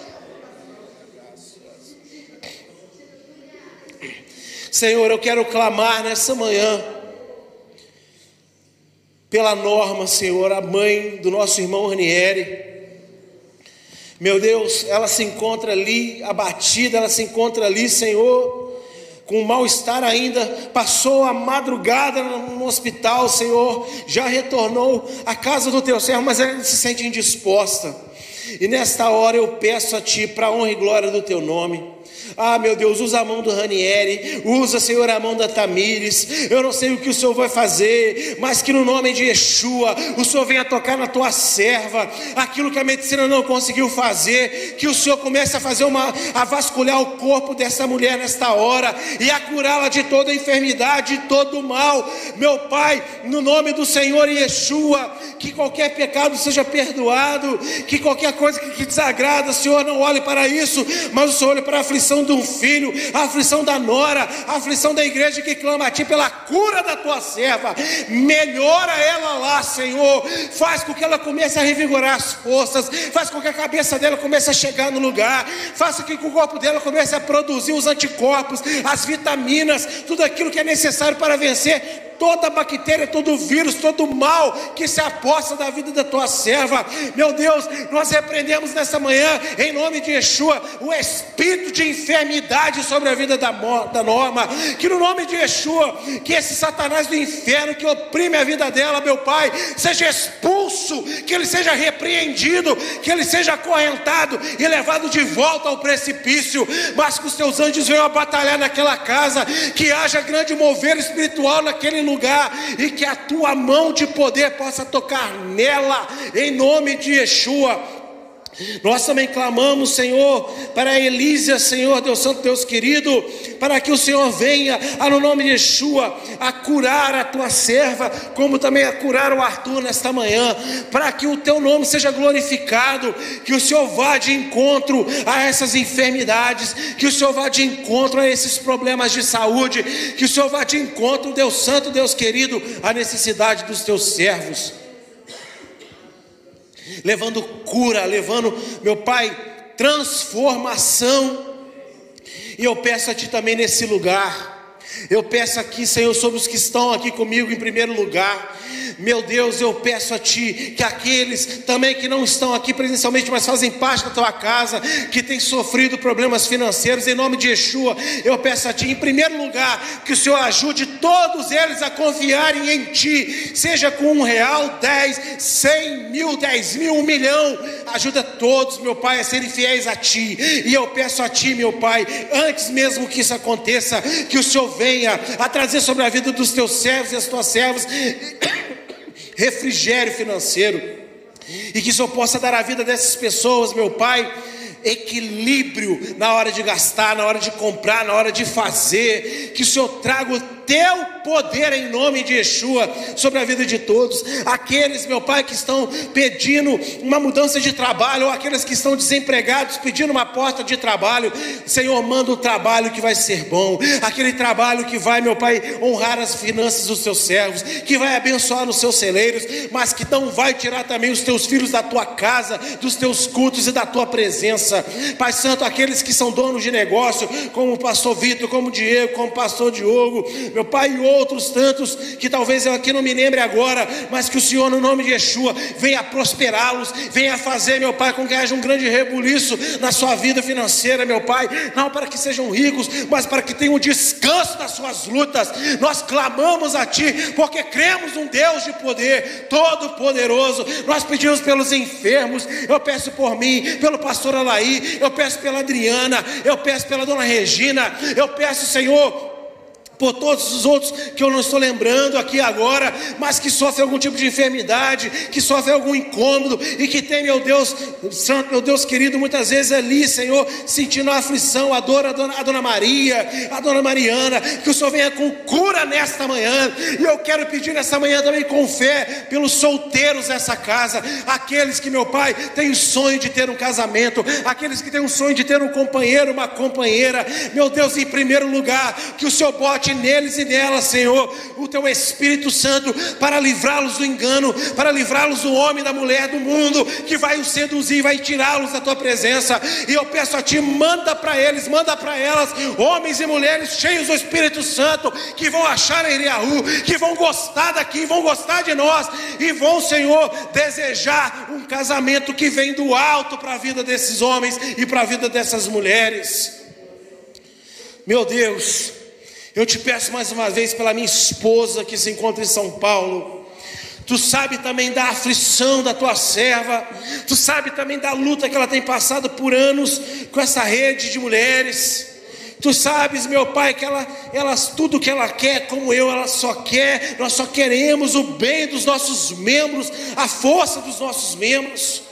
Speaker 1: Senhor, eu quero clamar nessa manhã pela norma, Senhor, a mãe do nosso irmão Ranieri. Meu Deus, ela se encontra ali abatida, ela se encontra ali, Senhor, com mal-estar ainda, passou a madrugada no hospital, Senhor, já retornou à casa do teu servo, mas ela se sente indisposta. E nesta hora eu peço a Ti, para a honra e glória do Teu nome, ah, meu Deus, usa a mão do Ranieri, usa, Senhor, a mão da Tamires. Eu não sei o que o Senhor vai fazer, mas que no nome de Yeshua, o Senhor venha tocar na tua serva, aquilo que a medicina não conseguiu fazer, que o Senhor comece a fazer uma, a vasculhar o corpo dessa mulher nesta hora e a curá-la de toda enfermidade, de todo mal. Meu Pai, no nome do Senhor Yeshua, que qualquer pecado seja perdoado, que qualquer coisa que, que desagrada, Senhor, não olhe para isso, mas o Senhor olhe para a aflição aflição de um filho, a aflição da nora, a aflição da igreja que clama a Ti pela cura da Tua serva. Melhora ela lá, Senhor. Faz com que ela comece a revigorar as forças, faz com que a cabeça dela comece a chegar no lugar, faça com que o corpo dela comece a produzir os anticorpos, as vitaminas, tudo aquilo que é necessário para vencer toda bactéria, todo vírus, todo mal que se aposta da vida da tua serva. Meu Deus, nós repreendemos nessa manhã, em nome de Yeshua, o espírito de enfermidade sobre a vida da, da norma. Que no nome de Yeshua, que esse Satanás do inferno que oprime a vida dela, meu Pai, seja expulso, que ele seja repreendido, que ele seja acorrentado e levado de volta ao precipício. Mas que os teus anjos venham a batalhar naquela casa, que haja grande mover espiritual naquele lugar lugar e que a tua mão de poder possa tocar nela, em nome de Yeshua. Nós também clamamos, Senhor, para Elísia, Senhor, Deus Santo, Deus querido, para que o Senhor venha, no nome de Yeshua, a curar a tua serva, como também a curar o Arthur nesta manhã, para que o teu nome seja glorificado, que o Senhor vá de encontro a essas enfermidades, que o Senhor vá de encontro a esses problemas de saúde, que o Senhor vá de encontro, Deus Santo, Deus querido, à necessidade dos teus servos levando cura, levando, meu Pai, transformação. E eu peço a Ti também nesse lugar, eu peço aqui, Senhor, sobre os que estão aqui comigo em primeiro lugar. Meu Deus, eu peço a Ti que aqueles também que não estão aqui presencialmente, mas fazem parte da Tua casa, que têm sofrido problemas financeiros, em nome de Yeshua, eu peço a Ti, em primeiro lugar, que o Senhor ajude todos eles a confiarem em Ti, seja com um real, dez, cem mil, dez mil, um milhão, ajuda todos, meu Pai, a serem fiéis a Ti. E eu peço a Ti, meu Pai, antes mesmo que isso aconteça, que o Senhor venha a trazer sobre a vida dos teus servos e as tuas servas *coughs* refrigério financeiro, e que o Senhor possa dar a vida dessas pessoas, meu Pai, equilíbrio na hora de gastar, na hora de comprar, na hora de fazer, que o Senhor traga o teu poder em nome de Yeshua sobre a vida de todos. Aqueles, meu Pai, que estão pedindo uma mudança de trabalho, ou aqueles que estão desempregados pedindo uma porta de trabalho, Senhor, manda o trabalho que vai ser bom, aquele trabalho que vai, meu Pai, honrar as finanças dos seus servos, que vai abençoar os seus celeiros, mas que não vai tirar também os teus filhos da tua casa, dos teus cultos e da tua presença. Pai Santo, aqueles que são donos de negócio, como o pastor Vitor, como o Diego, como o pastor Diogo, meu Pai, e outros tantos que talvez eu aqui não me lembre agora, mas que o Senhor, no nome de Yeshua, venha prosperá-los, venha fazer, meu Pai, com que haja um grande rebuliço na sua vida financeira, meu Pai, não para que sejam ricos, mas para que tenham descanso das suas lutas. Nós clamamos a Ti, porque cremos num Deus de poder, todo-poderoso. Nós pedimos pelos enfermos, eu peço por mim, pelo pastor Eu peço pela Adriana, eu peço pela dona Regina, eu peço, Senhor, por todos os outros que eu não estou lembrando aqui agora, mas que sofrem algum tipo de enfermidade, que sofrem algum incômodo e que tem, meu Deus, Santo, meu Deus querido, muitas vezes ali, Senhor, sentindo a aflição, a dor, a dona, a dona Maria, a dona Mariana, que o Senhor venha com cura nesta manhã, e eu quero pedir nesta manhã também com fé pelos solteiros dessa casa, aqueles que, meu Pai, têm sonho de ter um casamento, aqueles que têm um sonho de ter um companheiro, uma companheira, meu Deus, em primeiro lugar, que o Senhor bote neles e nelas, Senhor, o teu Espírito Santo para livrá-los do engano, para livrá-los do homem, da mulher, do mundo que vai os seduzir, vai tirá-los da tua presença. E eu peço a ti, manda para eles, manda para elas, homens e mulheres cheios do Espírito Santo, que vão achar em Iriaú, que vão gostar daqui, vão gostar de nós e vão, Senhor, desejar um casamento que vem do alto para a vida desses homens e para a vida dessas mulheres. Meu Deus, eu te peço mais uma vez pela minha esposa que se encontra em São Paulo. Tu sabe também da aflição da tua serva, tu sabe também da luta que ela tem passado por anos com essa rede de mulheres. Tu sabes, meu Pai, que ela, elas tudo que ela quer, como eu, ela só quer, nós só queremos o bem dos nossos membros, a força dos nossos membros.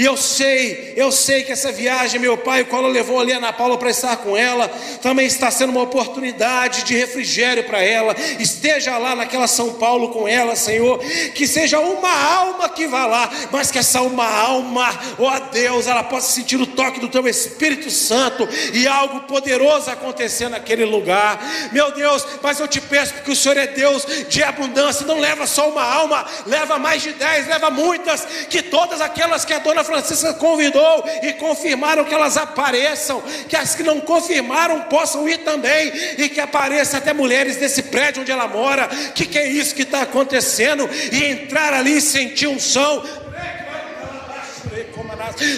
Speaker 1: E eu sei, eu sei que essa viagem, meu pai, o qual levou ali a Ana Paula para estar com ela, também está sendo uma oportunidade de refrigério para ela. Esteja lá naquela São Paulo com ela, Senhor. Que seja uma alma que vá lá, mas que essa uma alma, ó oh Deus, ela possa sentir o toque do teu Espírito Santo e algo poderoso acontecer naquele lugar. Meu Deus, mas eu te peço, porque o Senhor é Deus de abundância, não leva só uma alma, leva mais de dez, leva muitas, que todas aquelas que a dona Francisca convidou e confirmaram que elas apareçam, que as que não confirmaram possam ir também e que apareçam até mulheres desse prédio onde ela mora. Que que é isso que está acontecendo? E entrar ali e sentir um som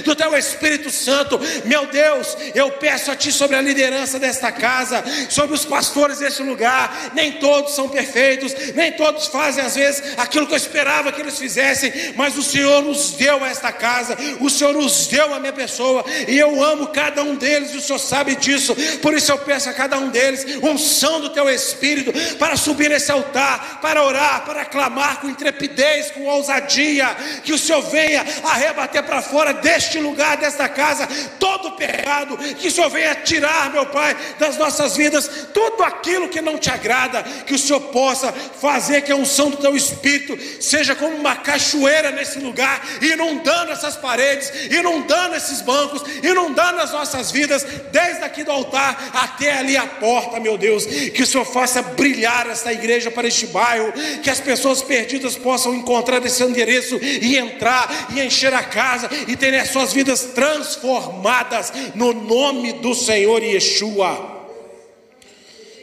Speaker 1: do teu Espírito Santo. Meu Deus, eu peço a Ti sobre a liderança desta casa, sobre os pastores deste lugar. Nem todos são perfeitos, nem todos fazem às vezes aquilo que eu esperava que eles fizessem, mas o Senhor nos deu esta casa, o Senhor nos deu a minha pessoa, e eu amo cada um deles, e o Senhor sabe disso. Por isso eu peço a cada um deles unção do teu Espírito para subir nesse altar, para orar, para clamar com intrepidez, com ousadia, que o Senhor venha arrebater para fora deste lugar, desta casa, todo pecado, que o Senhor venha tirar, meu Pai, das nossas vidas, tudo aquilo que não te agrada, que o Senhor possa fazer que a unção do teu Espírito seja como uma cachoeira nesse lugar, inundando essas paredes, inundando esses bancos, inundando as nossas vidas, desde aqui do altar até ali a porta, meu Deus, que o Senhor faça brilhar esta igreja para este bairro, que as pessoas perdidas possam encontrar esse endereço e entrar e encher a casa e terem as suas vidas transformadas no nome do Senhor Yeshua.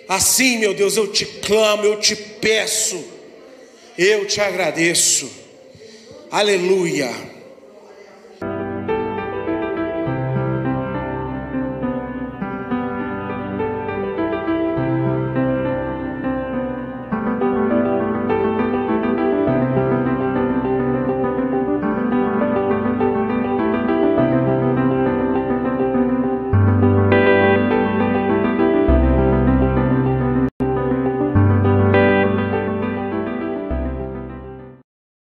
Speaker 1: Assim, meu Deus, eu te clamo, eu te peço, eu te agradeço. Aleluia.